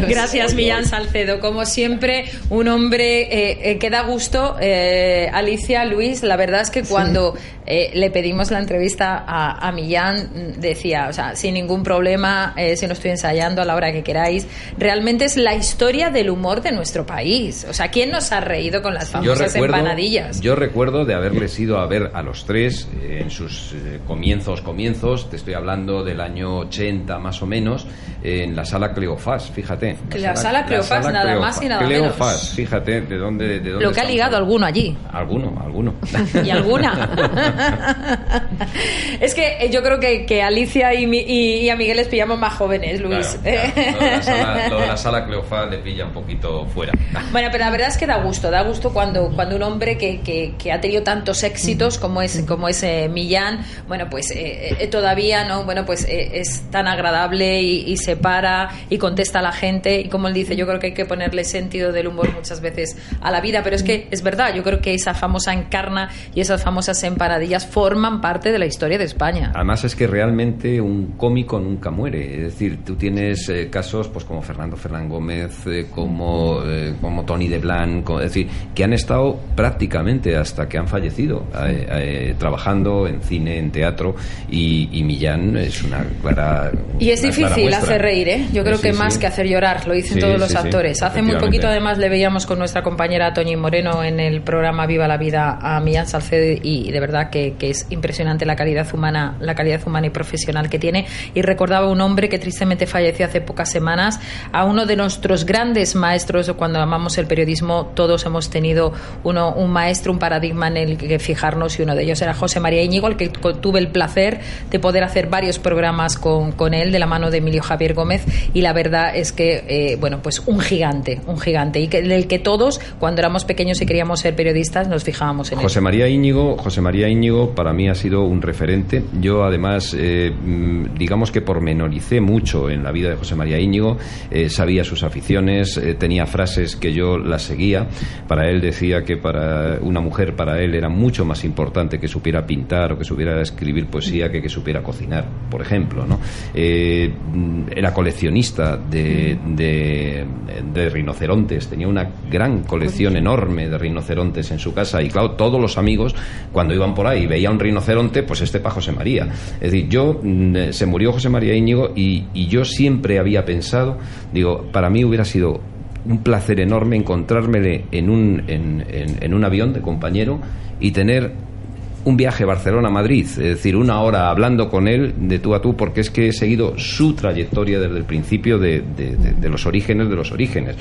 gracias, Millán Salcedo. Como siempre, un hombre eh, eh, que da gusto. Eh, Alicia, Luis, la verdad es que cuando le pedimos la entrevista a, a Millán, decía, o sea, sin ningún problema, eh, si no estoy ensayando a la hora que queráis. Realmente es la historia del humor de nuestro país. O sea, ¿quién nos ha reído con las famosas empanadillas? Yo recuerdo de haberles ido a ver a los tres eh, en sus eh, comienzos, comienzos, te estoy hablando del año 80 más o menos, en la sala Cleofás, fíjate. La, sala, Cleofás, nada más y nada Cleofás, fíjate, ¿de dónde, de dónde Lo que ha ligado alguno allí. Alguno, alguno. <laughs> ¿Y alguna? <laughs> <laughs> es que yo creo que, que Alicia y, y, a Miguel les pillamos más jóvenes, Luis. Lo, de la sala, <laughs> sala Cleofás le pilla un poquito fuera. Bueno, pero la verdad es que da gusto, da gusto cuando, cuando un hombre que, que, ha tenido tantos éxitos como es, como es eh, Millán, bueno, pues eh, eh, todavía, ¿no? Bueno, pues es tan agradable y, se para y contesta a la gente y como él dice, yo creo que hay que ponerle sentido del humor muchas veces a la vida, pero es que es verdad, yo creo que esa famosa encarna y esas famosas empanadillas forman parte de la historia de España. Además es que realmente un cómico nunca muere, es decir, tú tienes casos pues como Fernando Fernán Gómez, como, como Tony de Blanc, es decir, que han estado prácticamente hasta que han fallecido trabajando en cine, en teatro y, y Millán es una clara... Y es difícil hacer reír, ¿eh? Yo creo que más que hacer llorar, lo dicen todos los actores. Hace muy poquito además le veíamos con nuestra compañera Toñi Moreno en el programa Viva la Vida a Millán Salcedo y de verdad que, es impresionante la calidad humana, la calidad humana y profesional que tiene. Y recordaba un hombre que tristemente falleció hace pocas semanas, a uno de nuestros grandes maestros, cuando amamos el periodismo, todos hemos tenido uno, un maestro, un paradigma en el que fijarnos y uno de ellos era José María Íñigo, al que tuve el placer de poder hacer varios programas con, con él de la mano de Emilio Javier Gómez. Y la verdad es que, eh, bueno, pues un gigante, un gigante. Y que, el que todos, cuando éramos pequeños y queríamos ser periodistas, nos fijábamos en José María Íñigo, José María Íñigo para mí ha sido un referente. Yo, además, eh, mm, digamos que pormenoricé mucho en la vida de José María Íñigo, eh, sabía sus aficiones, eh, tenía frases que yo las seguía. Para él decía que para una mujer, para él era mucho más importante que supiera pintar o que supiera escribir poesía que que supiera cocinar, por ejemplo. ¿no? Mm, era coleccionista de, de, de rinocerontes, tenía una gran colección enorme de rinocerontes en su casa y, claro, todos los amigos, cuando iban por y veía un rinoceronte, pues este para José María. Es decir, yo, mm, eh, se murió José María Íñigo y, y yo siempre había pensado, digo, para mí hubiera sido un placer enorme encontrármele en un, en, en un avión de compañero y tener un viaje Barcelona-Madrid, es decir, una hora hablando con él de tú a tú, porque es que he seguido su trayectoria desde el principio de, de, de, de los orígenes de los orígenes.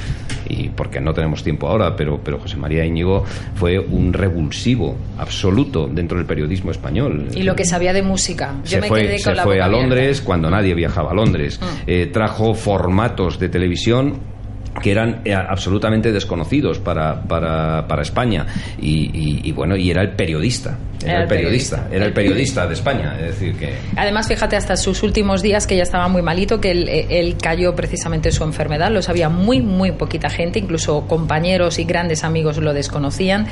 Y porque no tenemos tiempo ahora, pero, pero José María Íñigo fue un revulsivo absoluto dentro del periodismo español. Y lo que sabía de música. Yo se me fue, quedé con se la fue a Londres abierta. cuando nadie viajaba a Londres. Mm. Eh, trajo formatos de televisión que eran eh, absolutamente desconocidos para, para, para España y, y- y bueno y era el periodista era, Era el el periodista, periodista. era el periodista de España es decir que Además, fíjate, hasta sus últimos días, que ya estaba muy malito, que él, él cayó precisamente su enfermedad, lo sabía muy, muy poquita gente, incluso compañeros y grandes amigos lo desconocían,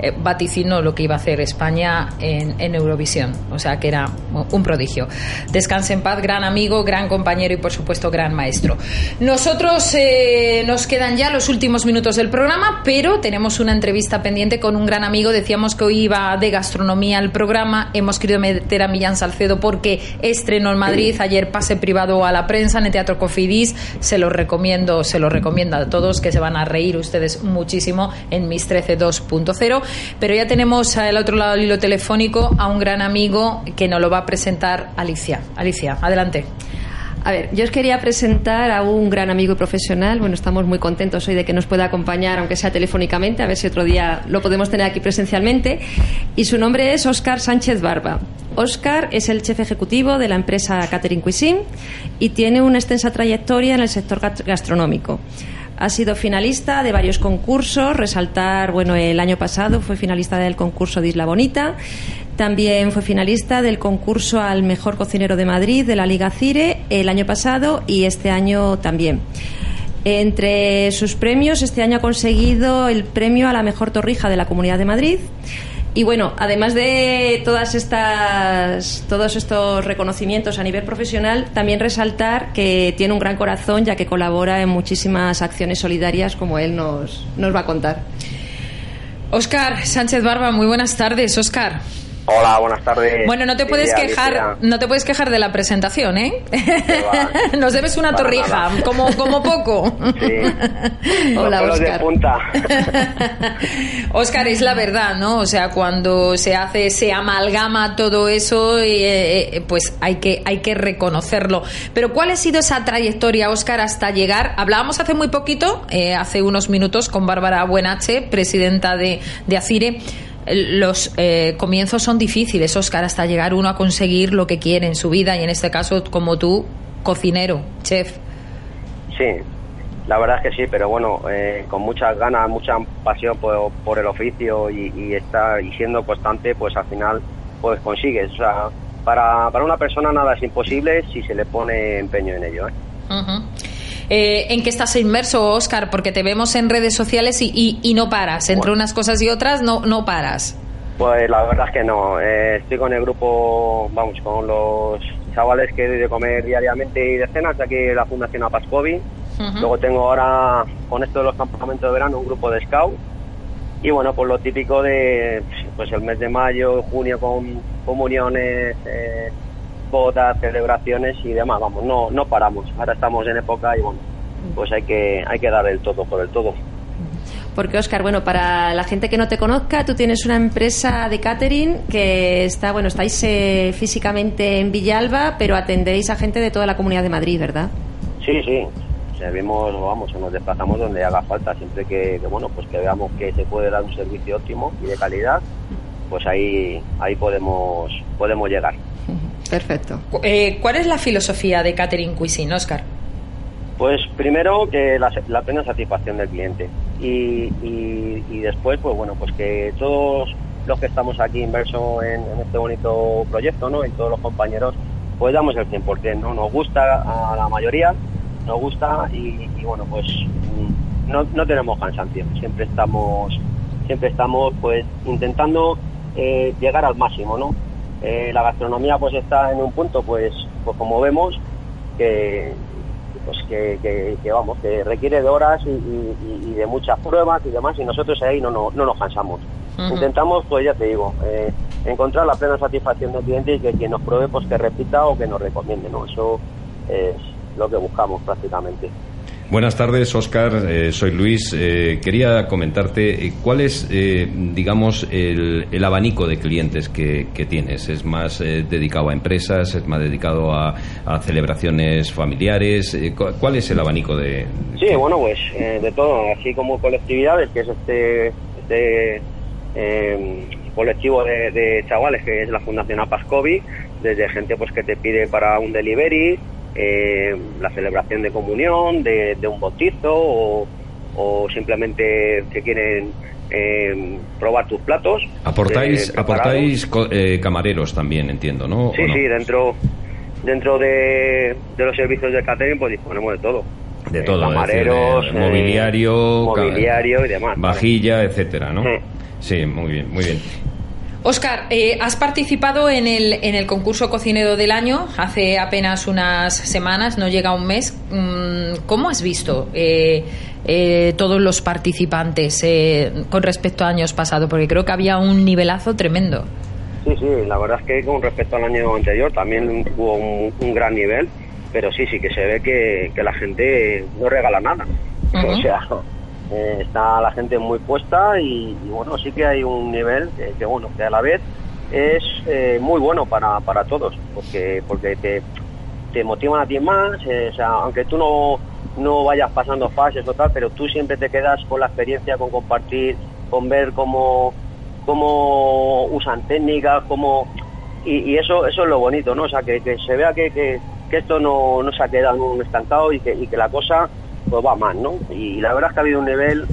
eh, vaticinó lo que iba a hacer España en, en Eurovisión, o sea que era un prodigio. Descanse en paz, gran amigo, gran compañero y por supuesto gran maestro. Nosotros eh, nos quedan ya los últimos minutos del programa, pero tenemos una entrevista pendiente con un gran amigo, decíamos que hoy iba de gastronomía al programa, hemos querido meter a Millán Salcedo porque estrenó en Madrid, ayer pase privado a la prensa en el Teatro Cofidis, se lo recomiendo, se lo recomiendo a todos que se van a reír ustedes muchísimo en Mis 13 2.0, pero ya tenemos al otro lado del hilo telefónico a un gran amigo que nos lo va a presentar Alicia. Alicia, adelante. A ver, yo os quería presentar a un gran amigo y profesional. Bueno, estamos muy contentos hoy de que nos pueda acompañar, aunque sea telefónicamente, a ver si otro día lo podemos tener aquí presencialmente. Y su nombre es Óscar Sánchez Barba. Óscar es el chef ejecutivo de la empresa Catering Cuisine y tiene una extensa trayectoria en el sector gastronómico. Ha sido finalista de varios concursos, resaltar, bueno, el año pasado fue finalista del concurso de Isla Bonita, también fue finalista del concurso al mejor cocinero de Madrid de la Liga Cire el año pasado y este año también. Entre sus premios, este año ha conseguido el premio a la mejor torrija de la Comunidad de Madrid. Y bueno, además de todas estas, todos estos reconocimientos a nivel profesional, también resaltar que tiene un gran corazón ya que colabora en muchísimas acciones solidarias como él nos, nos va a contar. Óscar Sánchez Barba, muy buenas tardes, Óscar. Hola, buenas tardes. Bueno, no te puedes Lidia, quejar, no te puedes quejar de la presentación, ¿eh? va. <laughs> Nos debes una torrija, nada. como, como poco. Sí. <laughs> Hola, Los de punta. <laughs> Óscar, es la verdad, ¿no? O sea, cuando se hace, se amalgama todo eso, eh, eh, pues hay que, hay que reconocerlo. Pero ¿cuál ha sido esa trayectoria, Óscar, hasta llegar? Hablábamos hace muy poquito, eh, hace unos minutos, con Bárbara Buenache, presidenta de, de ACIRE. Los eh, comienzos son difíciles, Óscar, hasta llegar uno a conseguir lo que quiere en su vida y en este caso, como tú, cocinero, chef. Sí, la verdad es que sí, pero bueno, eh, con muchas ganas, mucha pasión por, por el oficio y, y estar y siendo constante, pues al final pues consigues. O sea, para, para una persona nada es imposible si se le pone empeño en ello. ¿eh? Eh, ¿En qué estás inmerso, Oscar? Porque te vemos en redes sociales y, y- y no paras. Entre Bueno. unas cosas y otras no, no paras. Pues la verdad es que no. Eh, estoy con el grupo, vamos, con los chavales que doy de comer diariamente y de cenas de aquí de la Fundación Apascovi. Luego tengo ahora, con esto de los campamentos de verano, un grupo de scout. Y bueno, pues lo típico de pues el mes de mayo, junio con comuniones, eh, bodas, celebraciones y demás. Vamos, no, no paramos. Ahora estamos en época y bueno, pues hay que, hay que dar el todo por el todo. Porque, Óscar, bueno, para la gente que no te conozca, tú tienes una empresa de catering que está, bueno, estáis eh, físicamente en Villalba, pero atendéis a gente de toda la Comunidad de Madrid, ¿verdad? Sí, sí. Servimos, vamos, nos desplazamos donde haga falta, siempre que, que, bueno, pues que veamos que se puede dar un servicio óptimo y de calidad, pues ahí, ahí podemos, podemos llegar. Perfecto. Eh, ¿Cuál es la filosofía de Catering Cuisine, Oscar? Pues primero que la, la plena satisfacción del cliente y, y, y después, pues bueno, pues que todos los que estamos aquí inversos en, en este bonito proyecto, ¿no? Y todos los compañeros, pues damos el 100%, ¿no? Nos gusta a la mayoría, nos gusta y, y bueno, pues no, no tenemos cansancio, siempre estamos, siempre estamos pues intentando eh, llegar al máximo, ¿no? Eh, la gastronomía pues está en un punto, pues, pues como vemos, que pues que, que- que, vamos, que requiere de horas y, y- y de muchas pruebas y demás, y nosotros ahí no, no, no nos cansamos. Intentamos, pues ya te digo, eh, encontrar la plena satisfacción del cliente y que quien nos pruebe, pues que repita o que nos recomiende, ¿no? Eso es lo que buscamos prácticamente. Buenas tardes, Óscar. Eh, soy Luis. Eh, quería comentarte eh, cuál es, eh, digamos, el, el abanico de clientes que, que tienes. ¿Es más eh, dedicado a empresas? ¿Es más dedicado a, a celebraciones familiares? Eh, cu- ¿Cuál es el abanico de...? Sí, bueno, pues eh, de todo, así como colectividades, que es este, este eh, colectivo de, de chavales que es la Fundación Apascovi, desde gente pues que te pide para un delivery, eh, la celebración de comunión, de, de un bautizo o, o simplemente que quieren eh, probar tus platos. Aportáis, eh, aportáis eh, camareros también, entiendo, ¿no? ¿O Sí, no? sí, dentro dentro de, de los servicios de catering pues disponemos de todo. De Eh, todo, decir, camareros, eh, mobiliario, mobiliario y demás. vajilla, etcétera, ¿no? Sí. Sí, muy bien, muy bien. Óscar, eh, has participado en el, en el concurso cocinero del año hace apenas unas semanas, no llega un mes. Mm, ¿Cómo has visto eh, eh, todos los participantes eh, con respecto a años pasados? Porque creo que había un nivelazo tremendo. Sí, sí, la verdad es que con respecto al año anterior también hubo un, un gran nivel, pero sí, sí que se ve que, que la gente no regala nada. Ujú. O sea, está la gente muy puesta y, bueno, sí que hay un nivel que, bueno, que a la vez es eh, muy bueno para, para todos, porque, porque te, te motivan a ti más, eh, o sea, aunque tú no, no vayas pasando fases o tal, pero tú siempre te quedas con la experiencia, con compartir, con ver cómo, cómo usan técnicas, cómo y, eso eso es lo bonito, ¿no? O sea, que, que se vea que, que, que esto no, no se ha quedado estancado y que, y que la cosa pues va más, ¿no? Y la verdad es que ha habido un nivel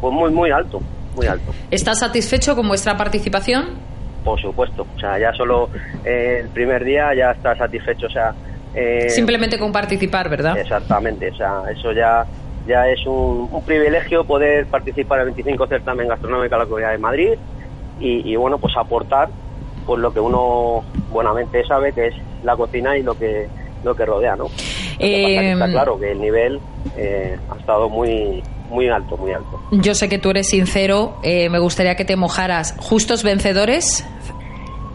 pues muy muy alto, muy alto. ¿Estás satisfecho con vuestra participación? Por supuesto, o sea, ya solo eh, el primer día ya está satisfecho, o sea... eh, Simplemente con participar, ¿verdad? Exactamente, o sea, eso ya ya es un, un privilegio poder participar en el 25 certamen gastronómico de la Comunidad de Madrid y, y, bueno, pues aportar pues lo que uno buenamente sabe que es la cocina y lo que lo que rodea, ¿no? Está Eh, claro que el nivel eh, ha estado muy muy alto, muy alto. Yo sé que tú eres sincero, eh, me gustaría que te mojaras. ¿Justos vencedores?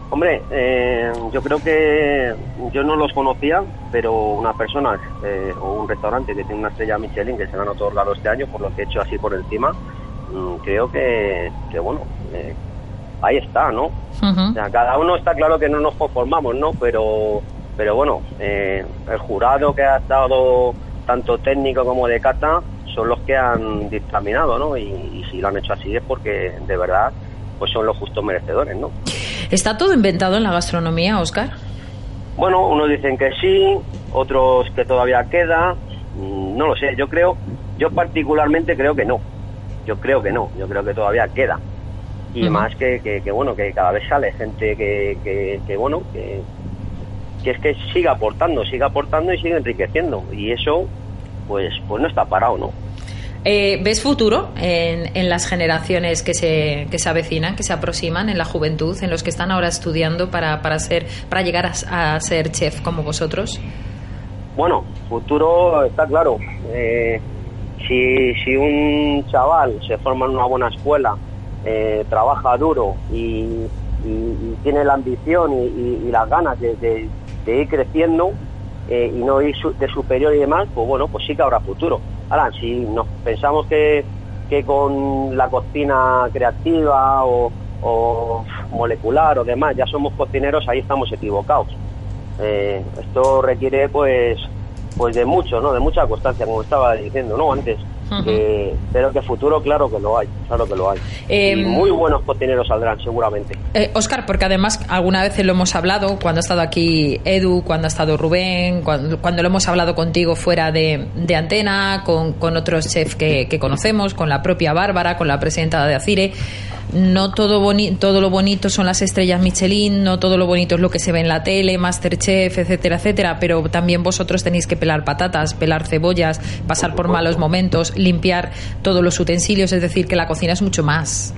Hombre, eh, yo creo que yo no los conocía, pero una persona eh, o un restaurante que tiene una estrella Michelin que se han otorgado este año, por lo que he hecho así por encima, mm, creo que, que bueno, eh, ahí está, ¿no? O sea, cada uno está claro que no nos conformamos, ¿no? Pero, pero bueno, eh, el jurado que ha estado tanto técnico como de cata son los que han dictaminado, ¿no? Y, y si lo han hecho así es porque de verdad pues son los justos merecedores, ¿no? ¿Está todo inventado en la gastronomía, Óscar? Bueno, unos dicen que sí, otros que todavía queda, mm, no lo sé, yo creo, yo particularmente creo que no, yo creo que no, yo creo que todavía queda. Y más que, que, que, bueno, que cada vez sale gente que, que, que, bueno, que, que es que siga aportando, siga aportando y sigue enriqueciendo. Y eso, pues, pues no está parado, ¿no? Eh, ¿Ves futuro en, en las generaciones que se, que se avecinan, que se aproximan, en la juventud, en los que están ahora estudiando para, para, ser, para llegar a, a ser chef como vosotros? Bueno, futuro está claro. Eh, si, si un chaval se forma en una buena escuela, eh, trabaja duro y, y- y tiene la ambición y, las ganas de, de- de ir creciendo eh, y no ir de superior y demás, pues bueno, pues sí que habrá futuro. Ahora, si nos pensamos que, que con la cocina creativa o, o molecular o demás ya somos cocineros, ahí estamos equivocados. Eh, esto requiere pues pues de mucho, ¿no? De mucha constancia, como estaba diciendo, ¿no? Antes. Que- pero que futuro, claro que lo hay, claro que lo hay. Em, y muy buenos cocineros saldrán, seguramente. Eh, Óscar, porque además alguna vez lo hemos hablado, cuando ha estado aquí Edu, cuando ha estado Rubén, cuando, cuando lo hemos hablado contigo fuera de, de antena, con, con otros chefs que, que conocemos, con la propia Bárbara, con la presidenta de Acire. No todo, boni todo lo bonito son las estrellas Michelin, no todo lo bonito es lo que se ve en la tele, Masterchef, etcétera, etcétera, pero también vosotros tenéis que pelar patatas, pelar cebollas, pasar por malos momentos, limpiar todos los utensilios, es decir, que la cocina es mucho más.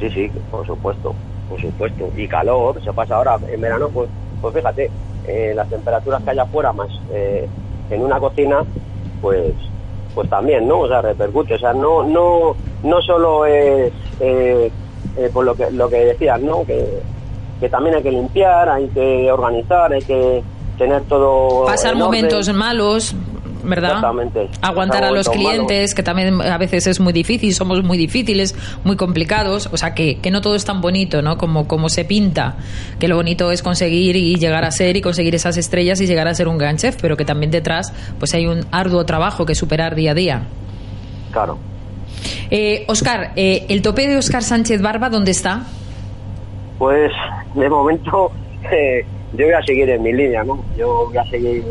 Sí, sí, por supuesto, por supuesto. Y calor, se pasa ahora en verano, pues, pues fíjate, eh, las temperaturas que hay afuera más eh, en una cocina, pues pues también, ¿no? O sea, repercute. O sea, no, no, no solo es eh, eh, por lo que, lo que decías, ¿no? Que, que también hay que limpiar, hay que organizar, hay que tener todo. Pasar momentos malos, ¿verdad? Exactamente. Aguantar a los clientes, que también a veces es muy difícil, somos muy difíciles, muy complicados, o sea que, que no todo es tan bonito, ¿no? Como, como se pinta, que lo bonito es conseguir y llegar a ser y conseguir esas estrellas y llegar a ser un gran chef, pero que también detrás pues hay un arduo trabajo que superar día a día. Claro. Eh, Oscar, eh, el tope de Oscar Sánchez Barba, ¿dónde está? Pues de momento <laughs> eh, yo voy a seguir en mi línea, ¿no? Yo voy a seguir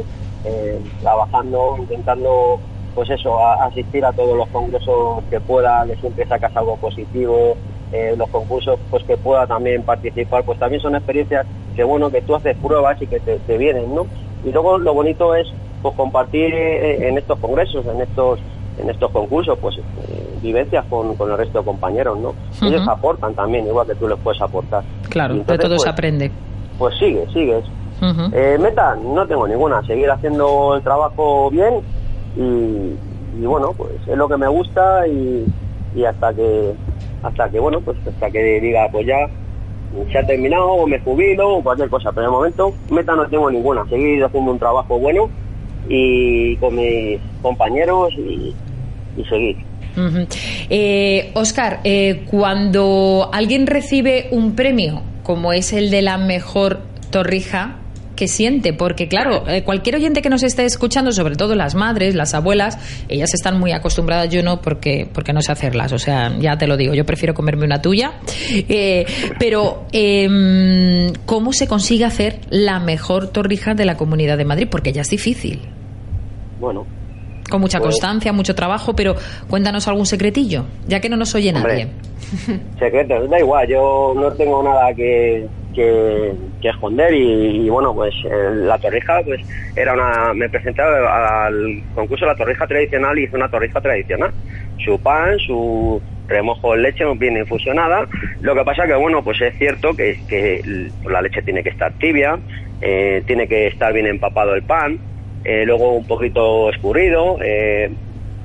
eh, trabajando, intentando, pues eso, a- asistir a todos los congresos que pueda, que siempre sacas algo positivo, eh, los concursos, pues que pueda también participar, pues también son experiencias que bueno, que tú haces pruebas y que te, vienen, ¿no? Y luego lo bonito es pues compartir eh, en estos congresos, en estos en estos concursos, pues eh, vivencias con, con el resto de compañeros, ¿no? Ellos aportan también, igual que tú les puedes aportar. Claro, Y de entonces, todo se pues, aprende. Pues sigue, sigues. Eh, meta, no tengo ninguna, seguir haciendo el trabajo bien y, y bueno, pues es lo que me gusta y, y hasta que, hasta que, bueno, pues hasta que diga, pues ya se ha terminado o me jubilo o cualquier cosa, pero de momento meta no tengo ninguna, seguir haciendo un trabajo bueno y con mis compañeros y, y seguir. Eh, Oscar, eh, cuando alguien recibe un premio como es el de la mejor torrija, ¿qué siente? Porque claro, eh, cualquier oyente que nos esté escuchando, sobre todo las madres, las abuelas, ellas están muy acostumbradas, yo no, porque, porque no sé hacerlas, o sea, ya te lo digo, yo prefiero comerme una tuya. Eh, pero, em, ¿cómo se consigue hacer la mejor torrija de la Comunidad de Madrid? Porque ya es difícil. Bueno, Con mucha Pues- constancia, mucho trabajo, pero cuéntanos algún secretillo, ya que no nos oye Hombre, nadie. <laughs> secretos, da igual, yo no tengo nada que, que, que esconder y, y, bueno, pues eh, la torrija, pues era una, me presenté al concurso de la torrija tradicional y hice una torrija tradicional, su pan, su remojo en leche bien infusionada, lo que pasa que bueno, pues es cierto que, que la leche tiene que estar tibia, eh, tiene que estar bien empapado el pan, eh, luego un poquito escurrido, eh,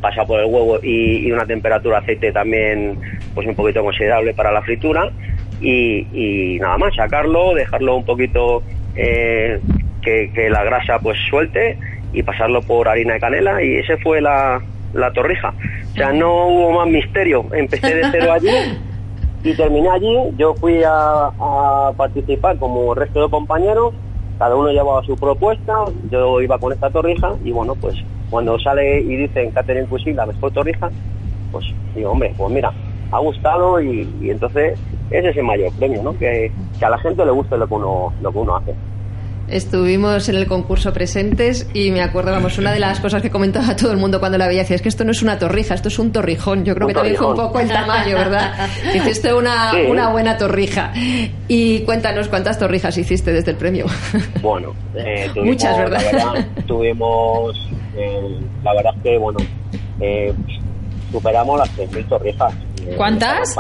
pasa por el huevo y, una temperatura aceite también pues un poquito considerable para la fritura. Y, nada más sacarlo dejarlo un poquito eh, que, la grasa pues suelte y pasarlo por harina de canela. Y ese fue la, la torrija. O sea no hubo más misterio. Empecé de cero allí y terminé allí. Yo fui a, a participar como el resto de compañeros cada uno llevaba su propuesta, yo iba con esta torrija y bueno, pues cuando sale y dicen Catherine Cuisine la mejor torrija, pues digo, hombre, pues mira, ha gustado y, y entonces ese es el mayor premio, ¿no? Que, que a la gente le guste lo que uno, lo que uno hace. Estuvimos en el concurso presentes y me acuerdo, vamos, una de las cosas que comentaba todo el mundo cuando la veía, decía, es que esto no es una torrija, esto es un torrijón. Yo creo Un que también fue un poco el tamaño, ¿verdad? Hiciste una, Sí. una buena torrija. Y cuéntanos cuántas torrijas hiciste desde el premio. Bueno, <laughs> eh, tuvimos, Muchas, ¿verdad? La verdad, tuvimos, eh, la verdad es que, bueno, eh, superamos las 3.000 torrijas. eh, ¿Cuántas?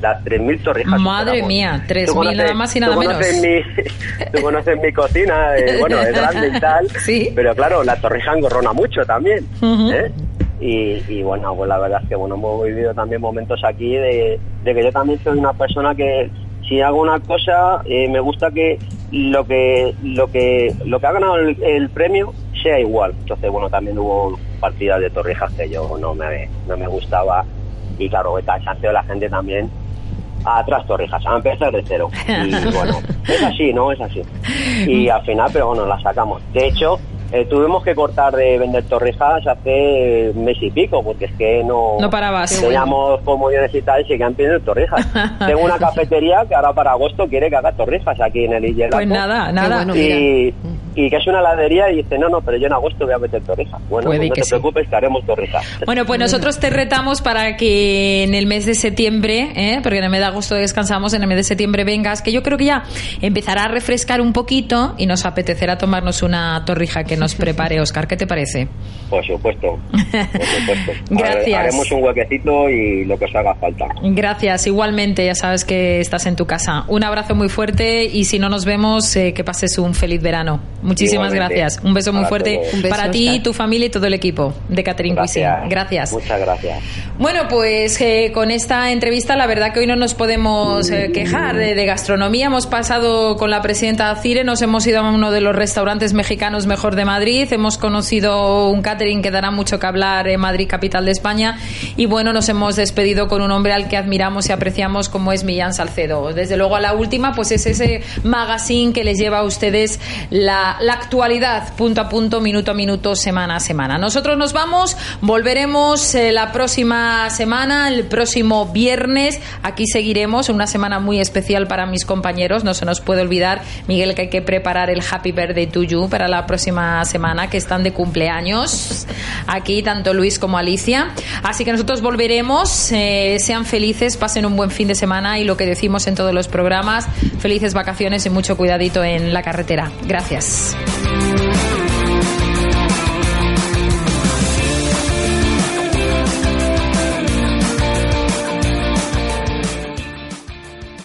Las 3.000 torrijas. Madre mía, Tú 3.000 conoces- nada más y nada tú menos. Mi, <laughs> tú conoces mi cocina, eh, <laughs> bueno, es grande y tal, Sí. pero claro, la torrija engorrona mucho también. ¿eh? Y, y bueno, pues la verdad es que bueno, hemos vivido también momentos aquí de, de que yo también soy una persona que si hago una cosa eh, me gusta que lo que lo que lo que ha ganado el, el premio sea igual. Entonces bueno, también hubo partidas de torrijas que yo no me no me gustaba y claro, el cansancio de la gente también a otras torrijas, a empezar de cero. Y <laughs> bueno, es así, ¿no? Es así. Y al final, pero bueno, la sacamos. De hecho, eh, tuvimos que cortar de vender torrijas hace mes y pico, porque es que no... No parabas. Teníamos comuniones y tal y seguían pidiendo torrijas. <laughs> Tengo una cafetería que ahora para agosto quiere que haga torrijas aquí en el Illel. Pues nada, nada. bueno, y, que es una heladería y dice, no, no, pero yo en agosto voy a meter torrijas. Bueno, pues no te sí. preocupes, que haremos torrijas. Bueno, pues nosotros te retamos para que en el mes de septiembre, ¿eh? porque en el mes de agosto descansamos, en el mes de septiembre vengas, que yo creo que ya empezará a refrescar un poquito y nos apetecerá tomarnos una torrija que nos <laughs> prepare Oscar. ¿Qué te parece? Por supuesto, por supuesto. <laughs> Gracias. Hare- Haremos un huequecito y lo que os haga falta. Gracias, igualmente, ya sabes que estás en tu casa. Un abrazo muy fuerte y si no nos vemos, eh, que pases un feliz verano. Muchísimas Igualmente. gracias. Un beso muy Para fuerte beso, para ti, tu familia y todo el equipo de Catherine Cuisine. Gracias. Gracias. Muchas gracias. Bueno, pues eh, con esta entrevista la verdad que hoy no nos podemos eh, quejar de, de gastronomía. Hemos pasado con la presidenta Cire, nos hemos ido a uno de los restaurantes mexicanos mejor de Madrid, hemos conocido un catering que dará mucho que hablar en Madrid, capital de España, y bueno, nos hemos despedido con un hombre al que admiramos y apreciamos como es Millán Salcedo. Desde luego a la última, pues es ese magazine que les lleva a ustedes la, la actualidad punto a punto, minuto a minuto, semana a semana. Nosotros nos vamos, volveremos eh, la próxima semana, el próximo viernes. Aquí seguiremos, una semana muy especial para mis compañeros. No se nos puede olvidar, Miguel, que hay que preparar el Happy Birthday to You para la próxima semana, que están de cumpleaños. Aquí, tanto Luis como Alicia. Así que nosotros volveremos. eh, sean felices, pasen un buen fin de semana y lo que decimos en todos los programas, felices vacaciones y mucho cuidadito en la carretera. Gracias. Sports.